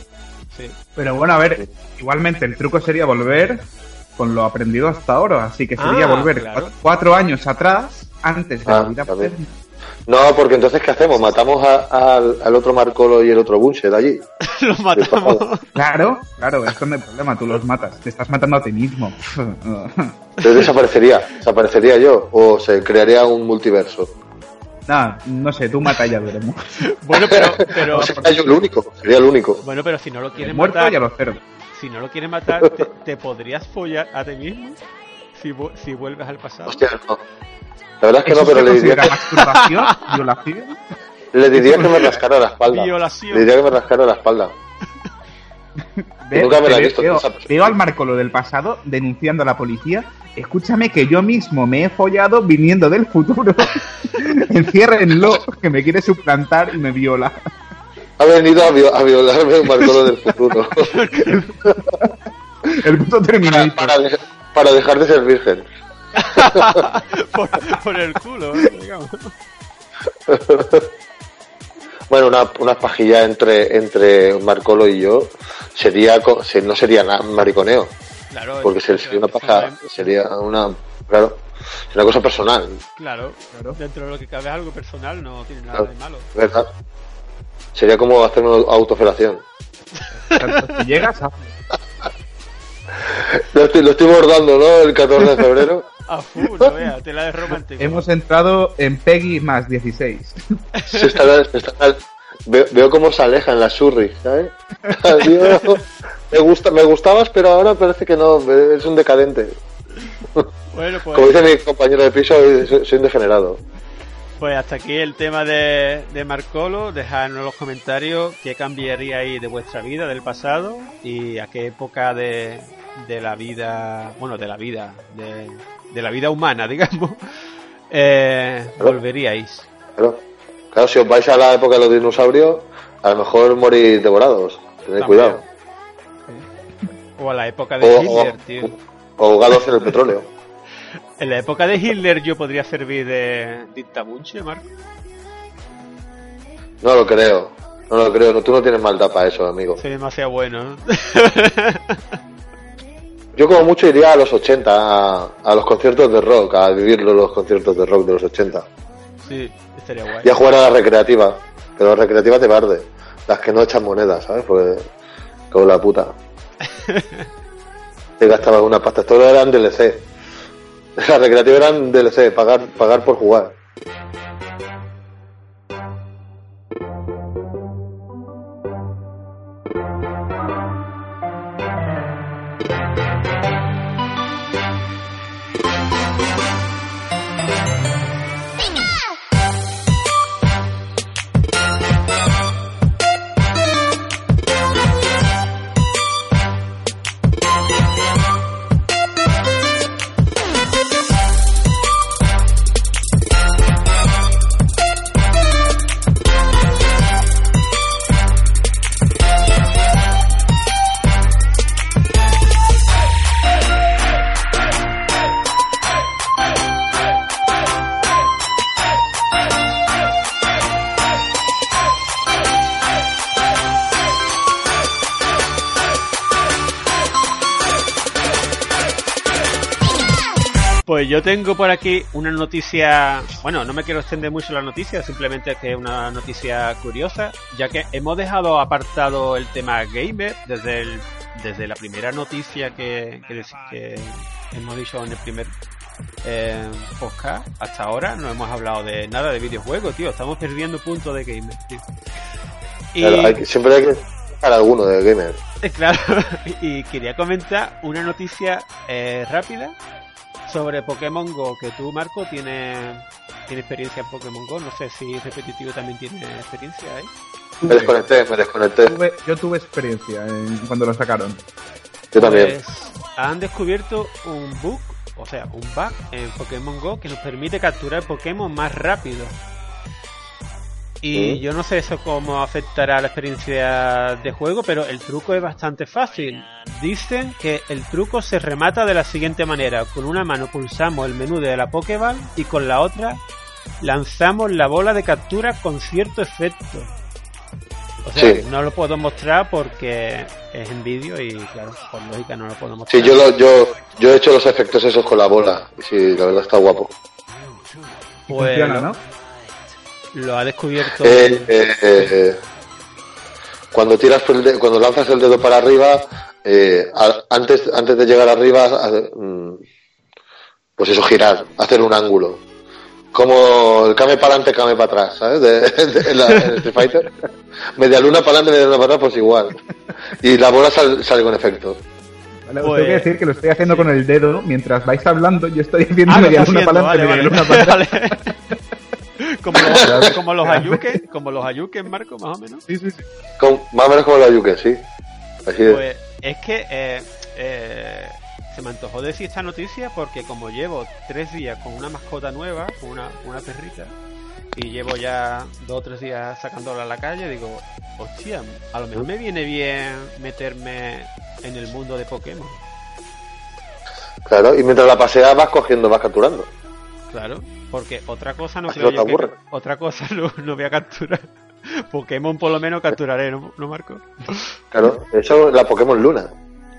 Sí. Pero bueno, a ver, igualmente el truco sería volver con lo aprendido hasta ahora. Así que sería Ah, volver claro. cuatro años atrás, antes de Ah, la vida. No, porque entonces ¿qué hacemos? Matamos a- al, al otro Marcolo y el otro Bunche de allí. Los matamos. Claro, claro, esto no hay problema, tú los matas. Te estás matando a ti mismo. Entonces desaparecería, desaparecería yo, o se crearía un multiverso. Nada, no sé, tú mata ya veremos. Bueno, pero, pero O yo el único, sería el único. bueno, pero si no lo quieres Muerto matar, y a los ceros. si no lo quieres matar, te, te podrías follar a ti mismo si, si vuelves al pasado. Hostia, no. La verdad es que ¿Eso no, pero le diría le diría que me rascara la espalda. Violación. Le diría que me rascara la espalda. Ve- Nunca me la he visto, veo, veo al Marcolo del pasado denunciando a la policía. Escúchame que yo mismo me he follado viniendo del futuro. Enciérrenlo, que me quiere suplantar y me viola. Ha venido a, vio- a violarme un Marcolo del futuro. El puto para, Terminator. para de- para dejar de ser virgen. por, por el culo, ¿eh? digamos. Bueno, una, una pajilla entre, entre Marcolo y yo sería, no sería nada mariconeo. Claro, Porque sería una paja, sería una, claro, una cosa personal, Claro, Claro. dentro de lo que cabe es algo personal, no tiene nada Claro. de malo. ¿verdad? Sería como hacer una autofelación. Si llegas a... Lo estoy, lo estoy bordando, ¿no? El 14 de febrero. A full, no vea, tela de romántico. Hemos entrado en Peggy más 16. Se está, se está- veo, veo cómo se alejan las surri, ¿sabes? Adiós. Me, gusta, me gustabas, pero ahora parece que no, es un decadente. Bueno, pues, Como dice mi compañero de piso, soy, soy un degenerado. pues hasta aquí el tema de, de Marcolo. Dejadnos en los comentarios qué cambiaríais de vuestra vida, del pasado, y a qué época de, de la vida, bueno, de la vida, de, de la vida humana, digamos, eh, volveríais. Claro. claro, si os vais a la época de los dinosaurios, a lo mejor morís devorados. Tened También. cuidado. O a la época de O, o- Hitler, tío. o ahogados en el petróleo. En la época de Hitler yo podría servir de dictabunche, Marco. No lo creo. No lo creo. No, tú no tienes maldad para eso, amigo. Soy demasiado bueno. Yo como mucho iría a los 80, a, a los conciertos de rock, a vivir los conciertos de rock de los 80. sí, estaría guay. Y a jugar a la recreativa. Pero la recreativa te barde. Las que no echan monedas, ¿sabes? Porque... Como la puta. Te gastabas una pasta. Todo eran DLC. La recreativa eran DLC, pagar, pagar por jugar. Yo tengo por aquí una noticia, bueno, no me quiero extender mucho la noticia, simplemente que es una noticia curiosa, ya que hemos dejado apartado el tema gamer desde el, desde la primera noticia que, que, dec- que hemos dicho en el primer eh, podcast hasta ahora, no hemos hablado de nada de videojuegos, tío, estamos perdiendo puntos de gamer, tío. Y, Claro, hay que- siempre hay que para alguno de gamer. Claro, y quería comentar una noticia eh, rápida sobre Pokémon Go que tú, Marco, tienes tiene experiencia en Pokémon Go. No sé si Repetitivo también tiene experiencia, ¿eh? Me desconecté, me desconecté. Tuve- yo tuve experiencia en- cuando lo sacaron. Yo también. Pues, han descubierto un bug, o sea, un bug en Pokémon Go que nos permite capturar Pokémon más rápido. Y yo no sé eso cómo afectará la experiencia de juego, pero el truco es bastante fácil. Dicen que el truco se remata de la siguiente manera. Con una mano pulsamos el menú de la Pokéball y con la otra lanzamos la bola de captura con cierto efecto. O sea, Sí. no lo puedo mostrar porque es en vídeo y claro, por lógica no lo puedo mostrar. Sí, yo, lo- yo, yo he hecho los efectos esos con la bola. Sí, la verdad está guapo. Pues, funciona, ¿no? Lo ha descubierto. Eh, eh, eh, cuando tiras por el de- cuando lanzas el dedo para arriba, eh, a- antes, antes de llegar arriba, mm, pues eso, girar, hacer un ángulo. Como el came para adelante, came para atrás, ¿sabes? De, la, en Street Fighter. Media luna para adelante, media luna para atrás, pues igual. Y la bola sal- sale con efecto. Vale, os Pues- tengo que decir que lo estoy haciendo con el dedo mientras vais hablando. Yo estoy haciendo Ah, media luna para adelante, vale, media vale. luna para atrás. Como los, como los ayuques, como los ayuques, Marco, más o menos. Sí, sí, sí. Con- más o menos como la Yuke, sí. Así es. Pues es que eh, eh, se me antojó decir esta noticia porque como llevo tres días con una mascota nueva, con una, una perrita, y llevo ya dos o tres días sacándola a la calle, digo, hostia, a lo mejor me viene bien meterme en el mundo de Pokémon. Claro, y mientras la paseas vas cogiendo, vas capturando. Claro, porque otra cosa no Así creo no te yo que- otra cosa no, no voy a capturar. Pokémon por lo menos capturaré, ¿no, ¿No, Marco? Claro, eso es la Pokémon Luna.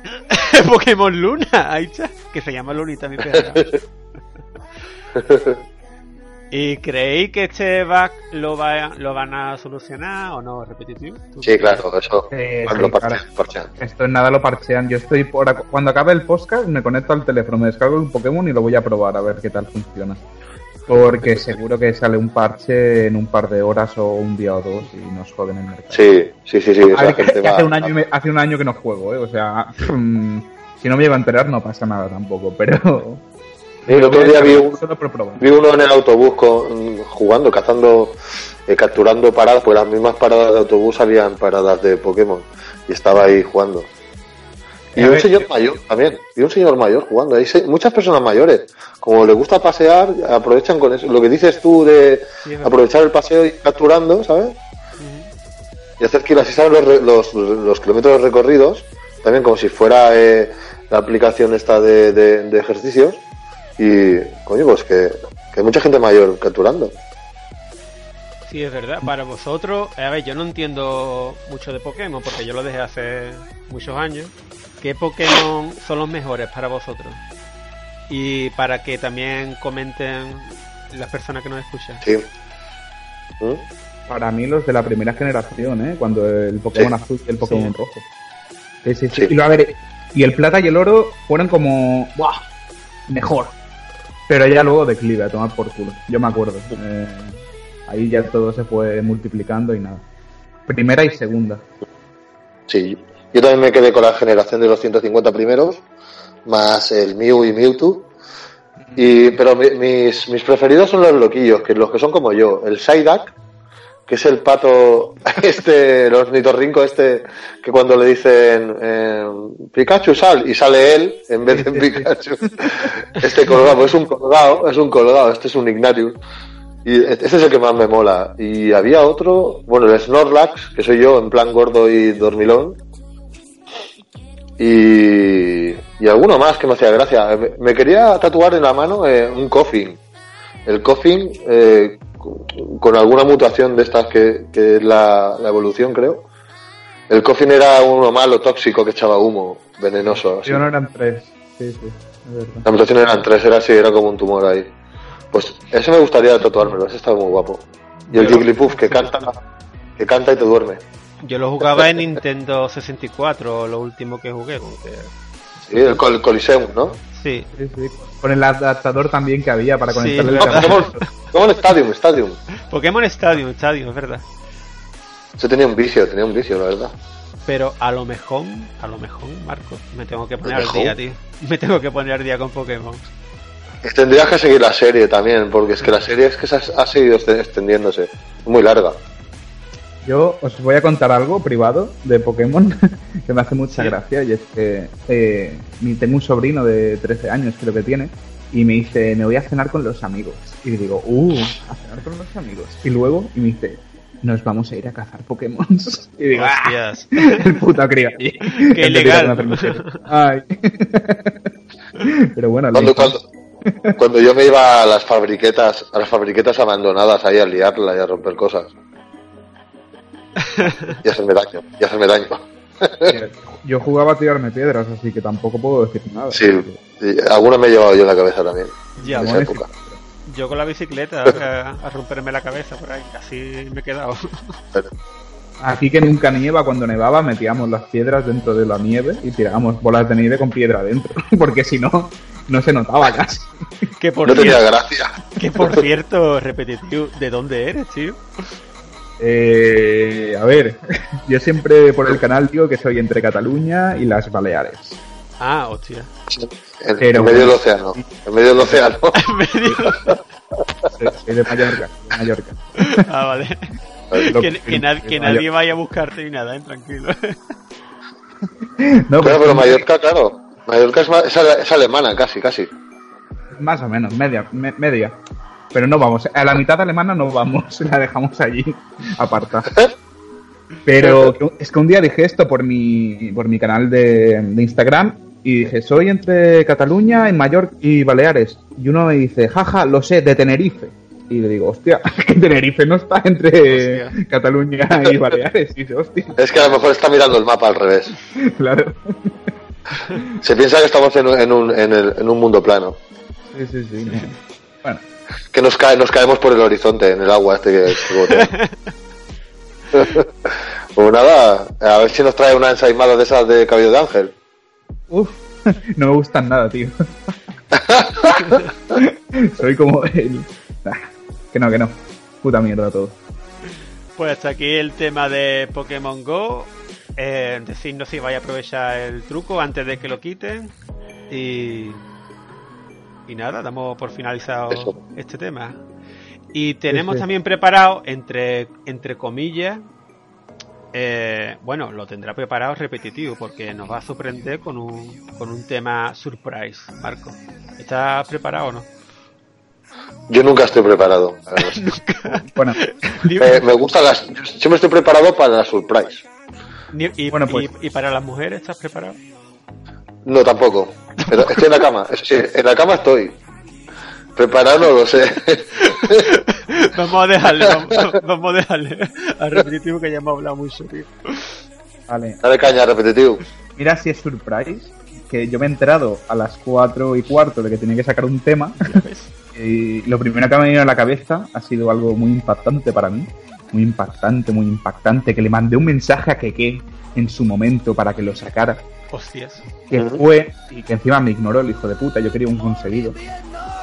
Pokémon Luna, ahí está, que se llama Lunita mi perra. ¿Y creéis que este bug lo, va, lo van a solucionar o no? ¿Repetitivo? ¿Tú Sí, claro, eso. Eh, cuando sí, lo parchean, claro. parchean. Esto en nada lo parchean. Yo estoy por cuando acabe el podcast me conecto al teléfono, me descargo un Pokémon y lo voy a probar a ver qué tal funciona. Porque seguro que sale un parche en un par de horas o un día o dos y nos joden el mercado. Sí, sí, sí, sí. A esa ver, que- hace, un año y me- hace un año que no juego, ¿eh? O sea, si no me iba a enterar no pasa nada tampoco, pero... El otro día vi, un- uno en el autobús con- jugando, cazando, eh, capturando paradas, pues las mismas paradas de autobús habían paradas de Pokémon y estaba ahí jugando. Y un ver, señor mayor también, y un señor mayor jugando. Hay se- muchas personas mayores, como les gusta pasear, aprovechan con eso. Lo que dices tú de aprovechar el paseo y capturando, ¿sabes? y hacer que así saben los, los, los kilómetros recorridos, también como si fuera eh, la aplicación esta de, de- de ejercicios. Y, coño, pues que, que hay mucha gente mayor capturando. Sí, es verdad. Para vosotros, a ver, yo no entiendo mucho de Pokémon porque yo lo dejé hace muchos años. ¿Qué Pokémon son los mejores para vosotros? Y para que también comenten las personas que nos escuchan. Sí. ¿Mm? Para mí los de la primera generación, ¿eh? Cuando el Pokémon Sí. azul y el Pokémon Sí. rojo. Sí, sí, sí. Sí. Y, lo- a ver, y el plata y el oro fueron como... ¡Buah! Mejor. Pero ya luego declive a tomar por culo. Yo me acuerdo. Eh, ahí ya todo se fue multiplicando y nada. Primera y segunda. Sí. Yo también me quedé con la generación de los 150 primeros, más el Mew y Mewtwo. Y, pero mi- mis, mis preferidos son los loquillos, que los que son como yo. El Psyduck, que es el pato, este, el ornitorrinco este, que cuando le dicen eh, Pikachu sal, y sale él en vez de Pikachu. Este colgado, es un colgado, es un colgado, este es un Ignatius. Y este es el que más me mola. Y había otro, bueno, el Snorlax, que soy yo, en plan gordo y dormilón. Y, y alguno más que me hacía gracia. Me, me quería tatuar en la mano eh, un coffin. El coffin eh, con, alguna mutación de estas que, que es la, la evolución, creo. El coffin era uno malo, tóxico, que echaba humo, venenoso. así. Yo no eran tres. Sí, sí. Es verdad. La mutación eran tres, era así, era como un tumor ahí. Pues ese me gustaría tatuármelo, ese está muy guapo. Y el Jigglypuff que canta, que canta y te duerme. Yo lo jugaba en Nintendo 64, lo último que jugué. porque- Sí, el, Col- el Coliseum, ¿no? Sí, Sí, sí. Con el adaptador también que había para Sí, conectarle es el. No, cable. Pokémon, Pokémon Stadium, Stadium. Pokémon Stadium, Stadium, es verdad. Ese tenía un vicio, tenía un vicio, la verdad. Pero a lo mejor, a lo mejor, Marco, me tengo que poner ¿A lo al día, tío. Me tengo que poner al día con Pokémon. Tendrías que seguir la serie también, porque es que la serie es que se ha, ha seguido extendiéndose. Muy larga. Yo os voy a contar algo privado de Pokémon que me hace mucha gracia y es que eh, mi- tengo un sobrino de 13 años, creo que tiene, y me dice, me voy a cenar con los amigos. Y le digo, uh, a cenar con los amigos. Y luego, y me dice, nos vamos a ir a cazar Pokémon. Y digo, ¡ah! Hostias. el puto crío. Qué. Ay. Pero bueno, Cuando, cuando, cuando yo me iba a las fabriquetas, a las fabriquetas abandonadas ahí a liarla y a romper cosas. Y hacerme daño, y hacerme daño. yo jugaba a tirarme piedras, así que tampoco puedo decir nada. Sí, alguna me he llevado yo en la cabeza también. Ya, en esa bueno, época. Yo con la bicicleta a, a romperme la cabeza por ahí, así me he quedado. Aquí que nunca nieva, cuando nevaba metíamos las piedras dentro de la nieve y tirábamos bolas de nieve con piedra dentro, porque si no, no se notaba casi. que por No tenía cierto, gracia. que por cierto, repetitivo, ¿de dónde eres, tío? Eh, a ver, yo siempre por el canal digo que soy entre Cataluña y las Baleares. Ah, hostia. En, Pero en medio del océano. En medio del océano. Me digo- Soy, soy de Mallorca, de Mallorca. ah, vale. Lo- Que, que nad- que nadie vaya a buscarte ni nada, ¿eh? tranquilo. No, Claro, pues, pero Mallorca, claro. Mallorca es, es alemana, casi, casi. Más o menos, media, me- media. Pero no vamos, a la mitad alemana no vamos, la dejamos allí, aparta. Pero es que un día dije esto por mi, por mi canal de, de Instagram y dije, soy entre Cataluña y Mallorca y Baleares. Y uno me dice, jaja, lo sé, de Tenerife. Y le digo, hostia, que Tenerife no está entre Hostia. Cataluña y Baleares. Y dice, hostia, Es que a lo mejor está mirando el mapa al revés. claro. Se piensa que estamos en, un- en un, en, el- en un mundo plano. Sí, sí, sí. no. Bueno, Que nos, cae, nos caemos por el horizonte, en el agua este que. Pues nada, a ver si nos trae una ensaimada de esas de cabello de ángel. Uf, no me gustan nada, tío. Soy como el... Que no, que no. Puta mierda todo. Pues hasta aquí el tema de Pokémon Go. Eh, decidnos si vais a aprovechar el truco antes de que lo quiten. Y. Y nada, damos por finalizado Eso. este tema. Y tenemos Sí, sí. también preparado, entre, entre comillas, eh, bueno, lo tendrá preparado repetitivo porque nos va a sorprender con un, con un tema surprise, Marco. ¿Estás preparado o no? Yo nunca estoy preparado. Bueno, Eh, me gustan las. yo Siempre estoy preparado para la surprise. Y, Bueno, pues- y- y para las mujeres estás preparado? No, tampoco. Pero estoy en la cama. Eso sí, en la cama estoy. Preparado no lo sé. vamos a dejarle, vamos, vamos a dejarle al repetitivo que ya hemos hablado mucho, tío. vale. Dale caña, repetitivo. Mira si es surprise, que yo me he enterado a las 4 y cuarto de que tenía que sacar un tema. Y lo primero que me ha venido a la cabeza ha sido algo muy impactante para mí. Muy impactante, muy impactante. Que le mandé un mensaje a Keke en su momento para que lo sacara. Hostias. Que fue, y que encima me ignoró el hijo de puta. Yo quería un conseguido.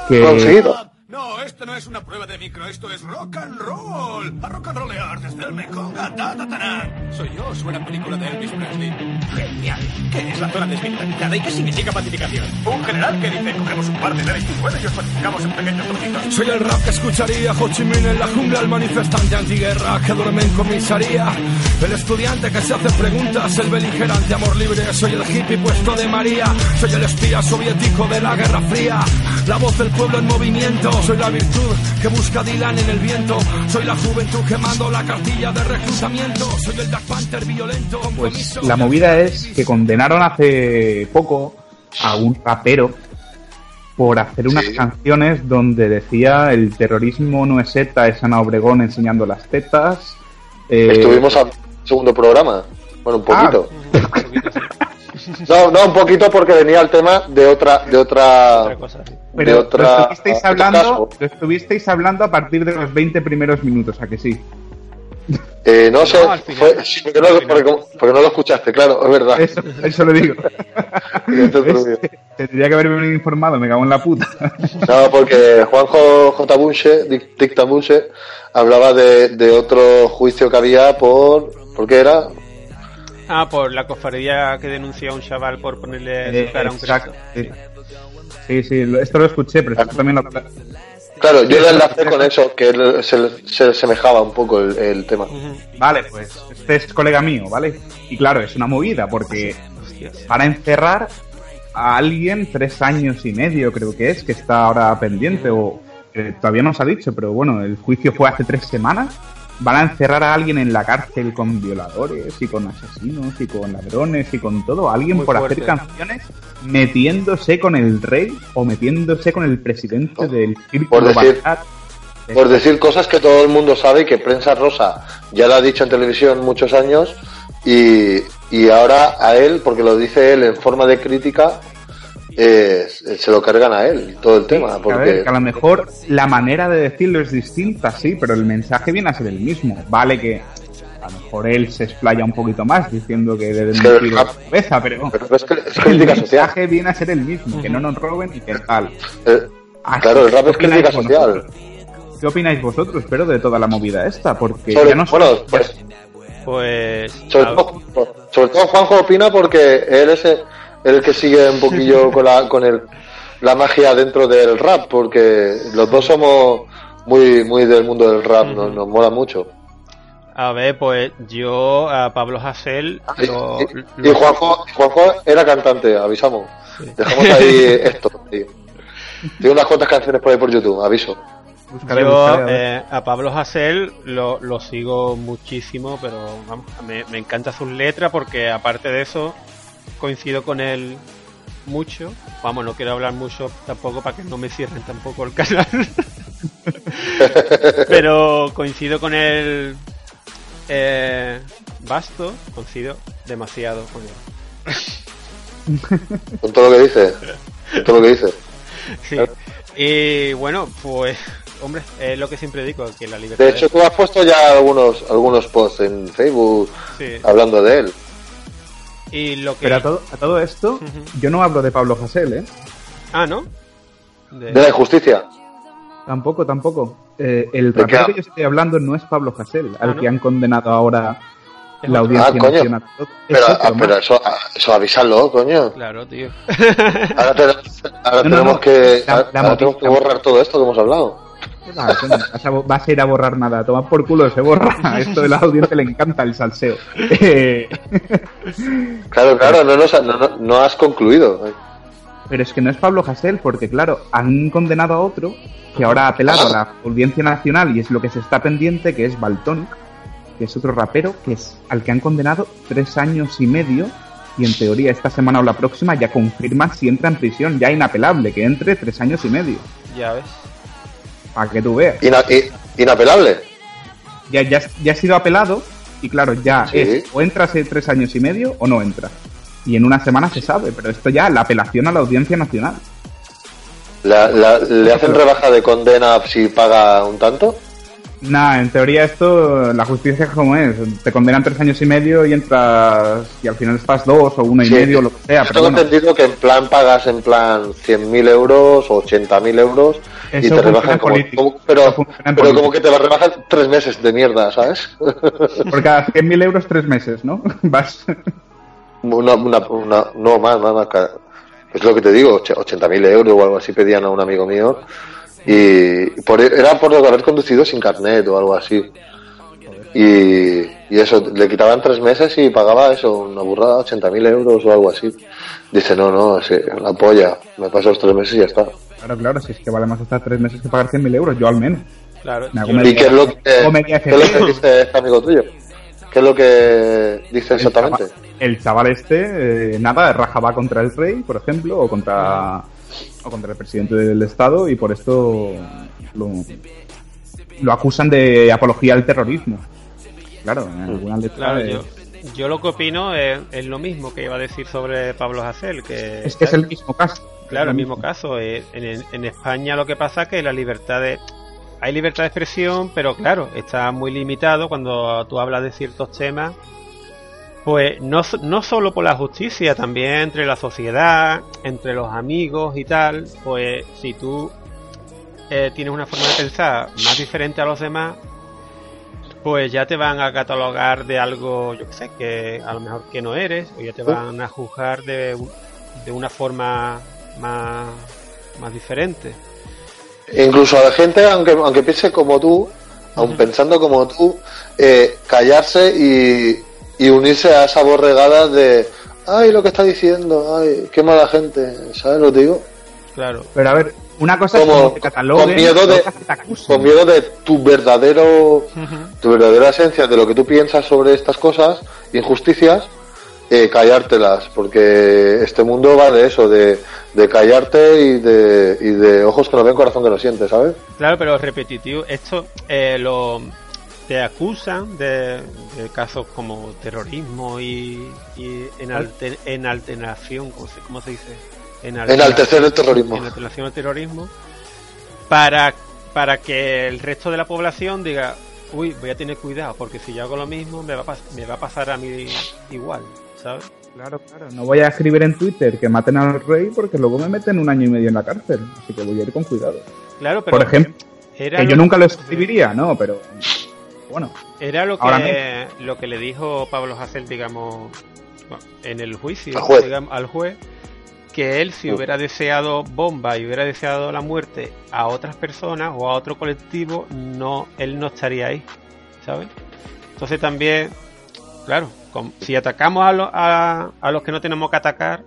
Que, Conseguido. No, esto no es una prueba de micro, esto es rock and roll. A rock and rollear desde el Mekong. Soy yo, suena película de Elvis Presley. Genial. ¿Qué es la zona desmilitarizada y qué significa pacificación? Un general que dice, cogemos un par de naves y os pacificamos en pequeños trocitos. Soy el rap que escucharía Ho Chi Minh en la jungla, el manifestante antiguerra que duerme en comisaría, el estudiante que se hace preguntas, el beligerante amor libre, soy el hippie puesto de María, soy el espía soviético de la Guerra Fría, la voz del pueblo en movimiento, soy la virtud que busca Dylan en el viento, soy la juventud quemando la cartilla de reclutamiento, soy el Black Panther violento. pues la movida es que condenaron hace poco a un rapero por hacer unas Sí. canciones donde decía el terrorismo no es ETA, es Ana Obregón enseñando las tetas. eh, Estuvimos al segundo programa. Bueno, un Ah. poquito. Sí. No, no, un poquito porque venía el tema de otra, de otra, Otra cosa, sí. de pero lo otra. estuvisteis hablando, lo estuvisteis hablando a partir de los 20 primeros minutos, ¿a que sí? Eh, no sé, No, fue, sí, porque, no, Al final. porque- porque no lo escuchaste, claro, es verdad. Eso, eso lo digo. Esto es ¿Ves? rubio. Tendría que haberme informado, me cago en la puta. No, porque Juanjo J. Bunche, Dic- Dicta Bunche, hablaba de, de otro juicio que había por. ¿Por qué era? Ah, por la cofradía que denunció a un chaval por ponerle Eh, su cara a un exacto, sí. Sí, esto lo escuché, pero también lo... Claro, yo lo enlacé con eso, que se, se semejaba un poco el, el tema. Vale, pues este es colega mío, ¿vale? Y claro, es una movida porque para encerrar a alguien tres años y medio, creo que es, que está ahora pendiente o que todavía no se ha dicho, pero bueno, el juicio fue hace tres semanas. Van a encerrar a alguien en la cárcel con violadores y con asesinos y con ladrones y con todo. Alguien Muy por fuerte. hacer canciones metiéndose con el rey o metiéndose con el presidente del círculo Por decir-. Por decir cosas que todo el mundo sabe y que prensa rosa ya lo ha dicho en televisión muchos años y, y ahora a él, porque lo dice él en forma de crítica, eh, se lo cargan a él todo el tema. A ver, Porque que a lo mejor la manera de decirlo es distinta, sí, pero el mensaje viene a ser el mismo. Vale que a lo mejor él se explaya un poquito más diciendo que debe Es de que la cabeza, pero, pero es, que es el crítica social. mensaje viene a ser el mismo, que no nos roben y que tal. Eh, claro, el rap ¿qué es crítica social. vosotros? ¿Qué opináis vosotros, pero de toda la movida esta? Porque Sobre- ya no bueno, pues, Pues. sobre, todo, sobre todo Juanjo opina porque él es el, el que sigue un poquillo con la con el, la magia dentro del rap, porque los dos somos muy muy del mundo del rap, nos, nos mola mucho. A ver, pues yo a Pablo Y, lo, y- Juanjo, Juanjo era cantante, avisamos. Dejamos ahí esto. Tiene unas cuantas canciones por ahí por YouTube, aviso. Buscaré, yo buscaré, a ver. eh, a Pablo Hasél lo, lo sigo muchísimo, pero vamos, me, me encanta sus letras porque aparte de eso coincido con él mucho. Vamos, no quiero hablar mucho tampoco para que no me cierren tampoco el canal. pero coincido con él eh, vasto, coincido demasiado con él. Con todo lo que dice. Con todo lo que dice. Sí. Y bueno, pues, hombre, es lo que siempre digo, que la libertad De hecho, tú has puesto ya algunos algunos posts en Facebook Sí. hablando de él. Y lo que... Pero a todo, a todo esto, yo no hablo de Pablo Hasél, ¿eh? Ah, ¿no? De- De la injusticia. Tampoco, tampoco. Eh, el ¿De qué rapero que yo estoy hablando no es Pablo Hasél, al Ah, ¿no? que han condenado ahora Es la audiencia Ah, coño. nacional. Es Pero, otro, ah, eso, ah, eso avísalo, coño. Claro, tío. Ahora, tenemos, ahora No, no, tenemos no. que, La- ahora la tenemos que noticia. borrar todo esto que hemos hablado. Ah, coño, vas, a, vas a ir a borrar nada, toma por culo, se borra. Esto de la audiencia le encanta el salseo. Eh, Claro, claro, no, nos ha- no, no, no has concluido. pero es que no es Pablo Hasél, porque claro, han condenado a otro que ahora ha apelado a la audiencia nacional y es lo que se está pendiente, que es Baltonic, que es otro rapero que es al que han condenado tres años y medio y en teoría esta semana o la próxima ya confirma si entra en prisión, ya inapelable, que entre tres años y medio. Ya ves. Para que tú veas. Ina- inapelable. Ya, ya, ya ha sido apelado y claro, ya Sí. es o entra hace tres años y medio o no entra. Y en una semana se sabe, pero esto ya la apelación a la audiencia nacional. La- la- ¿Le hacen rebaja de condena si paga un tanto? Nah, en teoría esto, la justicia es como es. Te condenan tres años y medio y entras y al final estás dos o uno y medio o lo que sea. Yo Pero tengo bueno, entendido que en plan pagas en plan 100.000 euros o 80.000 euros y te rebajan como, pero, pero como que te lo rebajan tres meses de mierda, ¿sabes? por cada 100.000 euros tres meses, ¿no? Vas. una, una, una- no, más, más, más. Es lo que te digo, och- 80.000 euros o algo así pedían a un amigo mío. Y por, era por haber conducido sin carnet o algo así. Y, y eso, le quitaban tres meses y pagaba eso, una burrada, 80.000 euros o algo así. Dice, no, no, sí, la polla, me paso los tres meses y ya está. Claro, claro, si es que vale más estar tres meses que pagar 100.000 euros, yo al menos. Claro. Me ¿Y qué es lo que, qué es lo que dice este amigo tuyo? ¿Qué es lo que dice El exactamente? chaval, el chaval este, eh, nada, rajaba contra el rey, por ejemplo, o contra, o contra el presidente del estado, y por esto lo, lo acusan de apología al terrorismo. Claro, en alguna letra Claro, yo, yo lo que opino es, es lo mismo que iba a decir sobre Pablo Hasél, que es que es el mismo caso. Claro, el mismo caso. eh, En, en España lo que pasa es que la libertad de... Hay libertad de expresión, pero claro, está muy limitado cuando tú hablas de ciertos temas. Pues no, no solo por la justicia, también entre la sociedad, entre los amigos y tal. Pues si tú eh, tienes una forma de pensar más diferente a los demás, pues ya te van a catalogar de algo, yo qué sé, que a lo mejor que no eres, o ya te van a juzgar de, de una forma más, más diferente. Incluso a la gente, aunque, aunque piense como tú, aun pensando como tú, eh, callarse y, y unirse a esa borregada de, ay, lo que está diciendo, ay, qué mala gente, ¿sabes lo que digo? Claro. Pero a ver, una cosa es Como- te con miedo de- te. Con miedo de tu verdadero, tu verdadera esencia, de lo que tú piensas sobre estas cosas, injusticias, eh, callártelas, porque este mundo va de eso, de, de callarte y de, y de ojos que no ven, corazón que no siente, ¿sabes? Claro, pero repetitivo. Esto eh, lo te acusan de, de casos como terrorismo y, y enalte- enaltenación, ¿cómo se, cómo se dice? Enaltecer el terrorismo. Enaltenación al terrorismo. Para, para que el resto de la población diga, uy, voy a tener cuidado, porque si yo hago lo mismo me va a, me va a pasar a mí igual, ¿sabes? Claro, claro. No voy a escribir en Twitter que maten al rey porque luego me meten un año y medio en la cárcel. Así que voy a ir con cuidado. Claro, pero Por ejemplo, era que yo nunca lo escribiría, ¿no? Pero bueno. Era lo que, lo que le dijo Pablo Hasél, digamos, en el juicio Al juez. digamos, al juez, que él si Mm. hubiera deseado bomba y hubiera deseado la muerte a otras personas o a otro colectivo, no, él no estaría ahí, ¿sabes? Entonces también, claro, si atacamos a, lo- a, a los que no tenemos que atacar,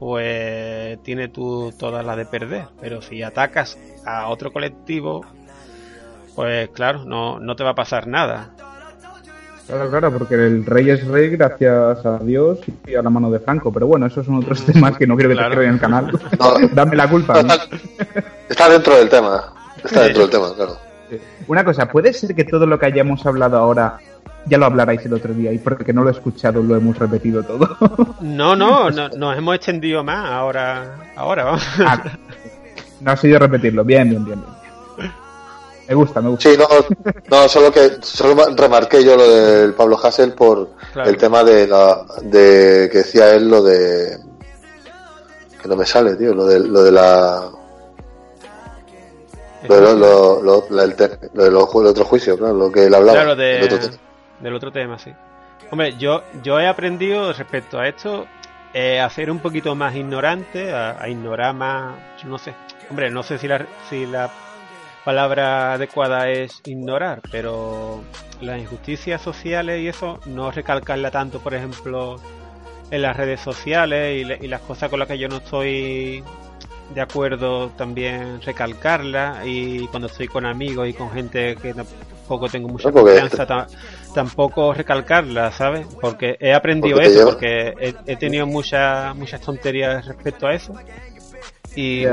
pues tiene tú toda la de perder. Pero si atacas a otro colectivo, pues claro, no, no te va a pasar nada. Claro, claro, porque el rey es rey gracias a Dios y a la mano de Franco. Pero bueno, esos son otros temas que no quiero que Claro. te en el canal. No. Dame la culpa. Está dentro del tema, está dentro del tema, claro. Una cosa, ¿puede ser que todo lo que hayamos hablado ahora ya lo hablarais el otro día y porque no lo he escuchado lo hemos repetido todo? No, no, no, nos hemos extendido más ahora, ahora vamos. Ah, no ha sido repetirlo. Bien, bien, bien, bien. Me gusta, me gusta. Sí, no, no, solo que solo ma- remarqué yo lo del Pablo Hassel por Claro. el tema de la de que decía él lo de que no me sale, tío, lo de lo de la lo de lo, lo, el, te- lo de lo ju- el otro juicio, claro, lo que él hablaba. Claro, de- otro del otro tema, sí. Hombre, yo, yo he aprendido respecto a esto eh, a ser un poquito más ignorante, a, a ignorar más, no sé. Hombre, no sé si la, si la palabra adecuada es ignorar, pero las injusticias sociales y eso, no recalcarla tanto, por ejemplo, en las redes sociales y, le- y las cosas con las que yo no estoy de acuerdo también recalcarlas y cuando estoy con amigos y con gente que tampoco tengo mucha No, confianza ta- tampoco recalcarlas, ¿sabes? Porque he aprendido Porque eso, lleva- porque he, he tenido muchas muchas tonterías respecto a eso y.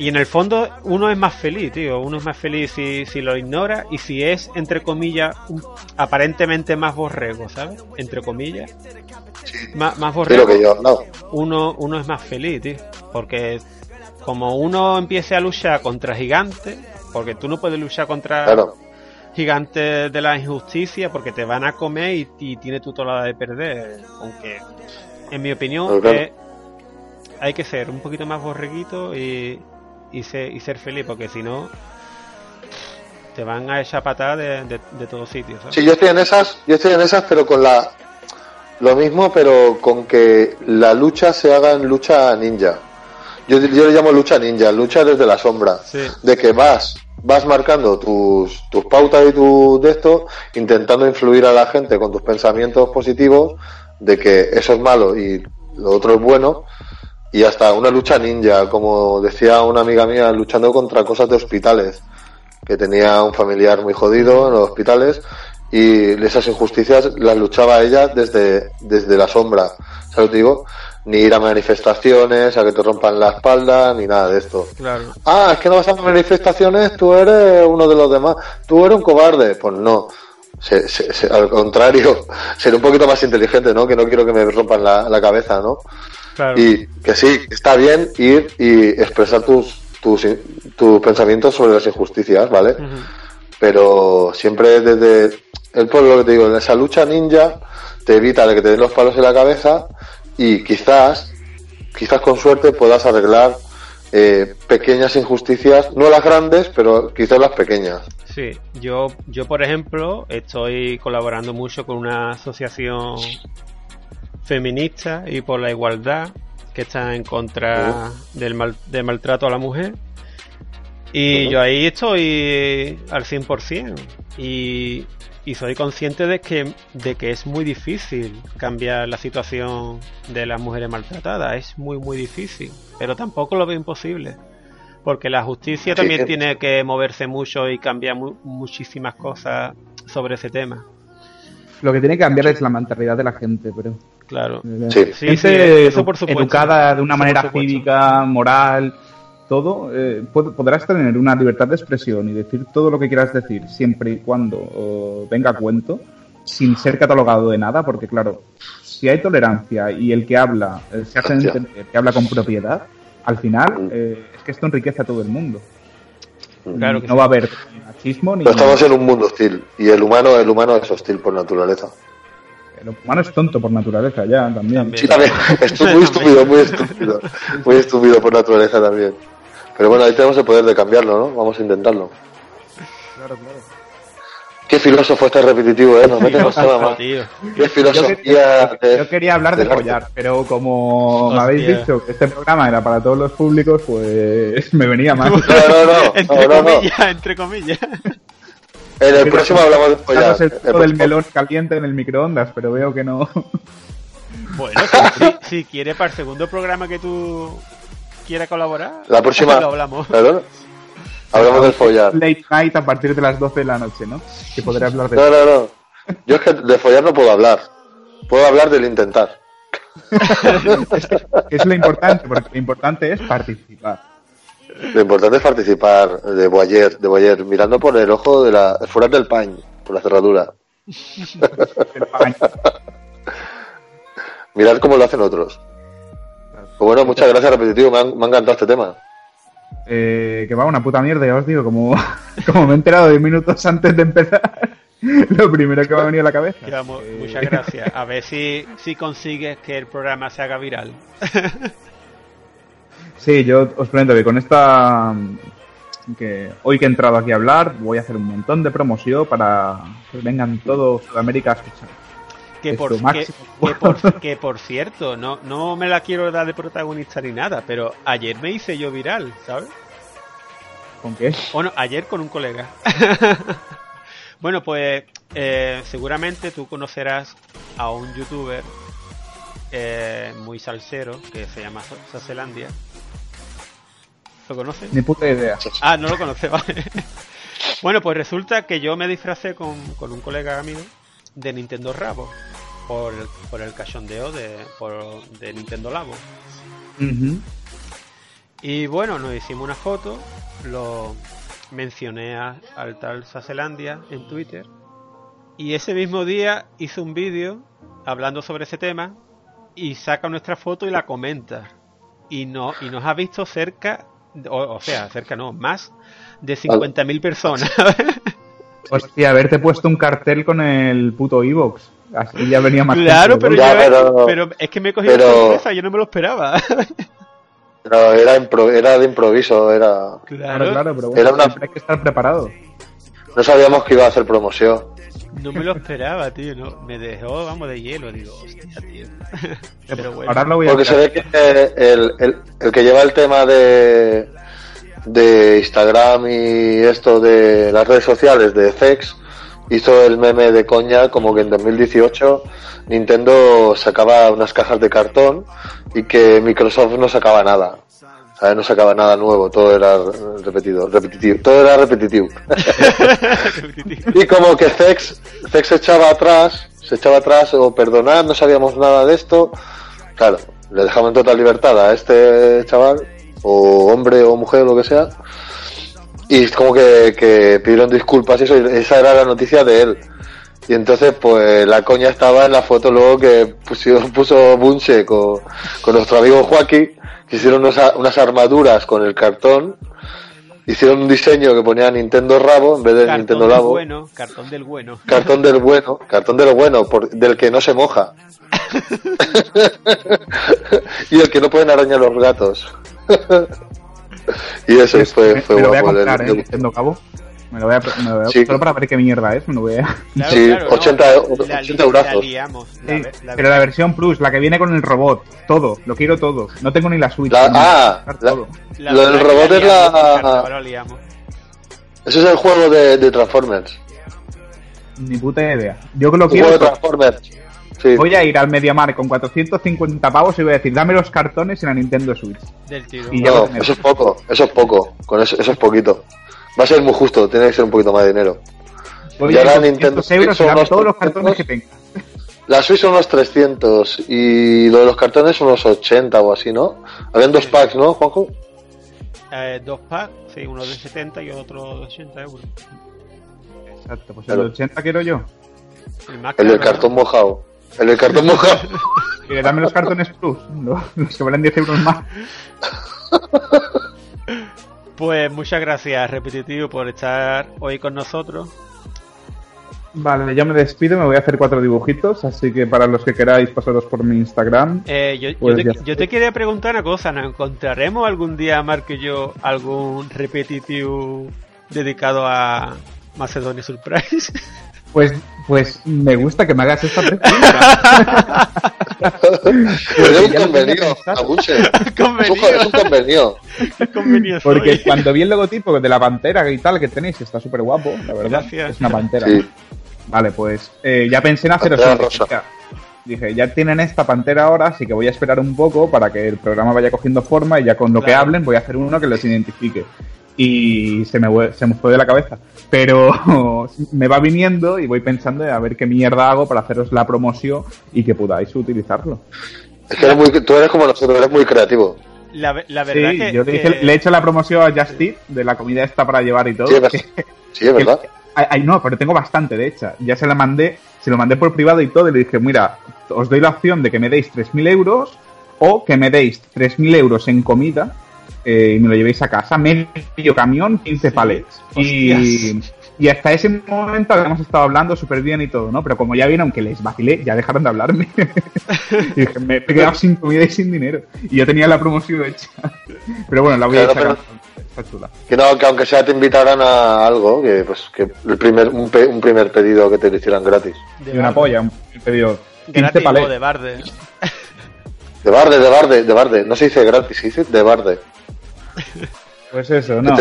y en el fondo uno es más feliz, tío, uno es más feliz si, si lo ignora y si es, entre comillas, un- aparentemente más borrego, ¿sabes? Entre comillas. Más, más borrego que yo uno, uno es más feliz, tío. Porque como uno empiece a luchar contra gigantes, porque tú no puedes luchar contra Claro. gigantes de la injusticia porque te van a comer y, y tiene tu toda la de perder. Aunque, en mi opinión, Claro, claro. eh, hay que ser un poquito más borreguito y, y, ser, y ser feliz, porque si no, te van a echar patadas de, de, de todos sitios. Sí, yo estoy en esas, yo estoy en esas, pero con la lo mismo, pero con que la lucha se haga en lucha ninja. Yo, yo le llamo lucha ninja, lucha desde la sombra, Sí. de que vas, vas marcando tus, tus pautas y tu de esto, intentando influir a la gente con tus pensamientos positivos, de que eso es malo y lo otro es bueno, y hasta una lucha ninja, como decía una amiga mía, luchando contra cosas de hospitales, que tenía un familiar muy jodido en los hospitales y esas injusticias las luchaba ella desde, desde la sombra, ¿sabes digo? Ni ir a manifestaciones, a que te rompan la espalda, ni nada de esto. Claro. Ah, es que no vas a manifestaciones, tú eres uno de los demás, tú eres un cobarde. Pues no, Se- se- se- al contrario, ser un poquito más inteligente, ¿no? Que no quiero que me rompan la, la cabeza, ¿no? Claro. Y que sí, está bien ir y expresar tus, tus, tus pensamientos sobre las injusticias, ¿vale? Pero siempre desde el pueblo, lo que te digo, en esa lucha ninja te evita de que te den los palos en la cabeza y quizás, quizás con suerte puedas arreglar eh, pequeñas injusticias, no las grandes, pero quizás las pequeñas. Sí, yo, yo por ejemplo estoy colaborando mucho con una asociación feminista y por la igualdad que está en contra del, mal- del maltrato a la mujer. Y yo ahí estoy al 100% y, y soy consciente de que, de que es muy difícil cambiar la situación de las mujeres maltratadas, es muy muy difícil, pero tampoco lo veo imposible. Porque la justicia Sí, también tiene que moverse mucho y cambiar mu- muchísimas cosas sobre ese tema. Lo que tiene que cambiar es la mentalidad de la gente, pero... Claro. Sí. Sí, eso por supuesto. educada de una Eso manera cívica, moral, todo, eh, pod- podrás tener una libertad de expresión y decir todo lo que quieras decir, siempre y cuando venga a cuento, sin ser catalogado de nada, porque claro, si hay tolerancia y el que habla eh, se hace entender que habla con propiedad, al final eh, es que esto enriquece a todo el mundo. Claro que no sí. va a haber ni machismo ni... Pero estamos en un mundo hostil y el humano, el humano es hostil por naturaleza. El humano es tonto por naturaleza ya, también. También. Sí, también. Esto es muy estúpido, muy estúpido. Muy estúpido por naturaleza también. Pero bueno, ahí tenemos el poder de cambiarlo, ¿no? Vamos a intentarlo. Claro, claro. Qué filósofo este repetitivo, ¿eh? Nos nada más. tío. Qué Yo, filosofía quería- de- yo quería hablar de arte. follar, pero como me habéis Hostia. dicho que este programa era para todos los públicos, pues me venía mal. No, no, no. entre no, no, no. comillas, entre comillas. En el próximo hablamos de follar. Daros el El del melón caliente en el microondas, pero veo que no. Bueno, si, si, si quiere para el segundo programa que tú quieras colaborar, La próxima. lo hablamos. Claro. Hablamos del follar. Late night a partir de las 12 de la noche, ¿no? Que podré hablar de No, no, no. Yo es que de follar no puedo hablar. Puedo hablar del intentar. que es lo importante, porque lo importante es participar. Lo importante es participar de Boyer, de Boyer, mirando por el ojo de la, fuera del pañ, por la cerradura. Paño. Mirar cómo lo hacen otros. Pues bueno, muchas gracias, repetitivo. Me ha, me ha encantado este tema. Eh, que va una puta mierda, ya os digo, como, como me he enterado 10 minutos antes de empezar, lo primero que me ha venido a la cabeza. Eh, muchas gracias. A ver si, si consigues que el programa se haga viral. Sí, yo os prometo que con esta. que hoy que he entrado aquí a hablar, voy a hacer un montón de promoción para que vengan todos Sudamérica a escuchar. Que por, que, por, que por cierto, no, no me la quiero dar de protagonista ni nada, pero ayer me hice yo viral, ¿sabes? ¿Con qué? Bueno, ayer con un colega. bueno, pues eh, seguramente tú conocerás a un youtuber eh, muy salsero que se llama Saselandia. ¿Lo conoces? Ni puta idea. Ah, no lo conoce, vale. bueno, pues resulta que yo me disfracé con, con un colega mío de Nintendo Rabo por, el- por el cachondeo de, por, de Nintendo Labo. Y bueno, nos hicimos una foto, lo mencioné a- al tal Saselandia en Twitter. Y ese mismo día hizo un vídeo hablando sobre ese tema y saca nuestra foto y la comenta. Y, no, y nos ha visto cerca, o, o sea, cerca no, más de 50.000 personas. Hostia, haberte puesto un cartel con el puto Evox. Así ya venía más claro, pero. Ya, yo- pero- pero es que me he cogido pero- sorpresa, yo no me lo esperaba. Pero era, impro- era de improviso, era. Claro, claro, pero bueno, Era una- hay que estar preparado. No sabíamos que iba a hacer promoción. No me lo esperaba, tío. No, me dejó, vamos, de hielo. Digo, hostia, tío. Pero bueno. Ahora lo voy a Porque se ve que eh, el, el, el que lleva el tema de, de Instagram y esto de las redes sociales de Zex hizo el meme de coña como que en 2018 Nintendo sacaba unas cajas de cartón y que Microsoft no sacaba nada. ¿Sabes? No sacaba nada nuevo, todo era repetido, repetitivo, todo era repetitivo. y como que Zex, Zex se echaba atrás, se echaba atrás o perdonad, no sabíamos nada de esto. Claro, le dejamos en total libertad a este chaval, o hombre o mujer o lo que sea. Y es como que, que pidieron disculpas y eso, y esa era la noticia de él. Y entonces, pues la coña estaba en la foto luego que puso, puso Bunche con, con nuestro amigo Joaquín, que hicieron unas, unas armaduras con el cartón, hicieron un diseño que ponía Nintendo Rabo en vez de Cartón Nintendo del Labo. bueno, cartón del bueno. Cartón del bueno, cartón del bueno, por- del que no se moja. y el que no pueden arañar los gatos. Y eso Es- fue, me, fue me lo voy a comprar, ¿eh? Nintendo Cabo. Me lo voy a, me lo voy a- Sí. Solo para ver qué mierda es, me lo voy a... Claro, Sí, claro, no. 80 eu- La 80 li- eurazos. La liamos. La, Sí, ve- la pero la ve- versión Plus, la que viene con el robot, todo, lo quiero todo. No tengo ni la Switch. Ah, todo. lo del robot es la-. Ese es el juego de, de Transformers. Ni puta idea. Yo que lo Un quiero juego de todo. Transformers. Sí. Voy a ir al MediaMarkt con 450 pavos y voy a decir, dame los cartones y la Nintendo Switch. Del tiro. Y ya No, eso es poco, eso es poco. Con eso, eso es poquito. Va a ser muy justo, tiene que ser un poquito más de dinero. Voy Y a ir Nintendo 500 euros y Switch son unos todos los 300. cartones que tenga. La Switch son unos 300 y lo de los cartones unos 80 o así, ¿no? Habían dos packs, ¿no, Juanjo? Eh, dos packs, sí, uno de 70 y otro de 80 euros. Exacto, pues el de 80 quiero yo. El, El del cartón mojado. El del cartón mojado. Y le dame los cartones Plus, los, los que valen 10 euros más. Pues muchas gracias, Repetitivo, por estar hoy con nosotros. Vale, yo me despido, me voy a hacer cuatro dibujitos, así que para los que queráis pasaros por mi Instagram. Eh, yo, yo Pues te, yo te quería preguntar una cosa, ¿nos encontraremos algún día, Mark y yo, algún repetitivo dedicado a Macedonia Surprise? Pues, pues me gusta que me hagas esta pregunta. Pero es un pensado. Abuche. Es un, Convenido. es un Porque soy. cuando vi el logotipo de la pantera y tal que tenéis, está súper guapo, la verdad. Gracias. Es una pantera. Sí. Vale, pues eh, ya pensé en haceros Pantera un- rosa. ya. Dije, ya tienen esta pantera ahora, así que voy a esperar un poco para que el programa vaya cogiendo forma y ya con lo que hablen voy a hacer uno que los identifique. Y se me, se me fue de la cabeza. Pero me va viniendo y voy pensando a ver qué mierda hago para haceros la promoción y que podáis utilizarlo. Es que eres muy, tú eres como nosotros, eres muy creativo. La, la Sí, verdad que, yo que- hice- le he hecho la promoción a Just Eat de la comida esta para llevar y todo. Sí, es verdad. que- Sí, es verdad. Ay, ay, no, pero tengo bastante, de hecho. Ya se la mandé, se lo mandé por privado y todo, y le dije, mira, os doy la opción de que me deis 3.000 euros o que me deis 3.000 euros en comida eh, y me lo llevéis a casa. Medio camión, 15 palets. Y, y hasta ese momento habíamos estado hablando súper bien y todo, ¿no? Pero como ya vieron que les vacilé, ya dejaron de hablarme. y dije, me he quedado sin comida y sin dinero. Y yo tenía la promoción hecha. pero bueno, la voy a echar. pero- Está chula. Que no, que aunque sea te invitaran a algo, que pues que el primer, un, pe- un primer pedido que te lo hicieran gratis. de Y una barde. polla, un pedido 15 Gratis palets. de barde. De barde, de barde, de barde. No se dice gratis, se dice de barde. Pues eso, no.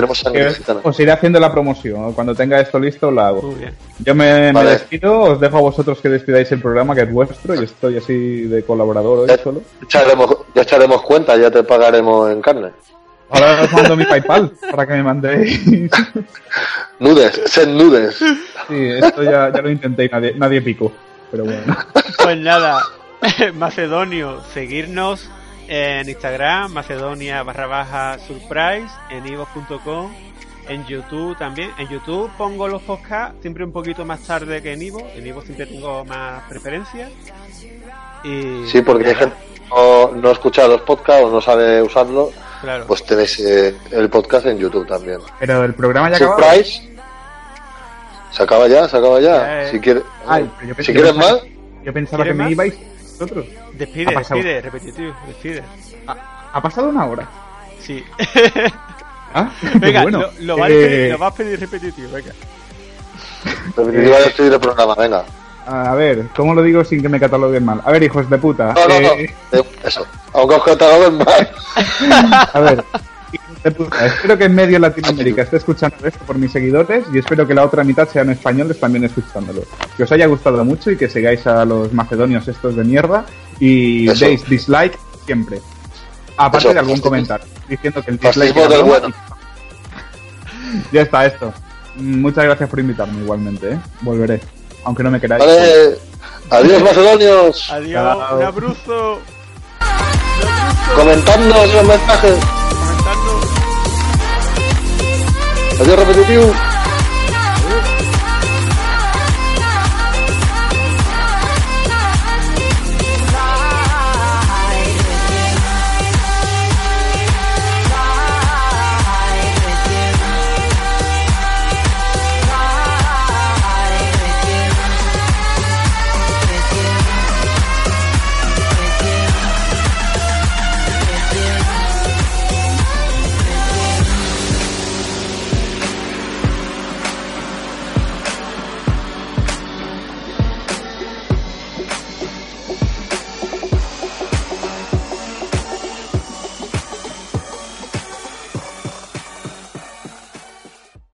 os iré haciendo la promoción. Cuando tenga esto listo, la hago. Muy bien. Yo me, despido, os dejo a vosotros que despidáis el programa, que es vuestro. Yo estoy así de colaborador hoy Ya, solo. echaremos, ya echaremos cuenta, ya te pagaremos en carne. Ahora os mando mi PayPal para que me mandéis. Nudes, sed nudes. Sí, esto ya, ya lo intenté y nadie, nadie picó. Pero bueno. Pues nada, Macedonio, seguirnos en Instagram, Macedonia barra baja surprise, en ivo.com, en YouTube también. En YouTube pongo los podcasts siempre un poquito más tarde que en Ivo. En Ivo siempre tengo más preferencia. Y Sí, porque hay gente que no, no escucha los podcasts o no sabe usarlo, claro. pues tenéis eh, el podcast en YouTube también. Pero el programa ya acabó. Surprise. Se acaba ya, se acaba ya. Ya, eh. Si Ay, si quieres más, Yo pensaba que ¿Quieres me ibais vosotros. despide, ha pasado. despide, repetitivo, despide. Ha pasado una hora. Sí. Ah, venga, bueno. lo, lo, vas a Eh, pedir, lo vas a pedir repetitivo, venga. repetitiva de despedir el programa, venga. A ver, ¿cómo lo digo sin que me cataloguen mal? A ver, hijos de puta. No, no, no. eh, eh, Eso. Aunque os cataloguen mal. A ver, espero que en medio Latinoamérica esté escuchando esto por mis seguidores y espero que la otra mitad sean españoles también escuchándolo. Que os haya gustado mucho y que sigáis a los macedonios estos de mierda y Eso. deis dislike siempre. Aparte Eso, de algún fascismo. comentario diciendo que el dislike era del bueno. y- Ya está esto. Muchas gracias por invitarme igualmente, ¿eh? Volveré. Aunque no me queráis. Vale. Adiós, macedonios. Adiós, un abrazo. Comentadnos los mensajes. Comentando. Adiós, repetitivo.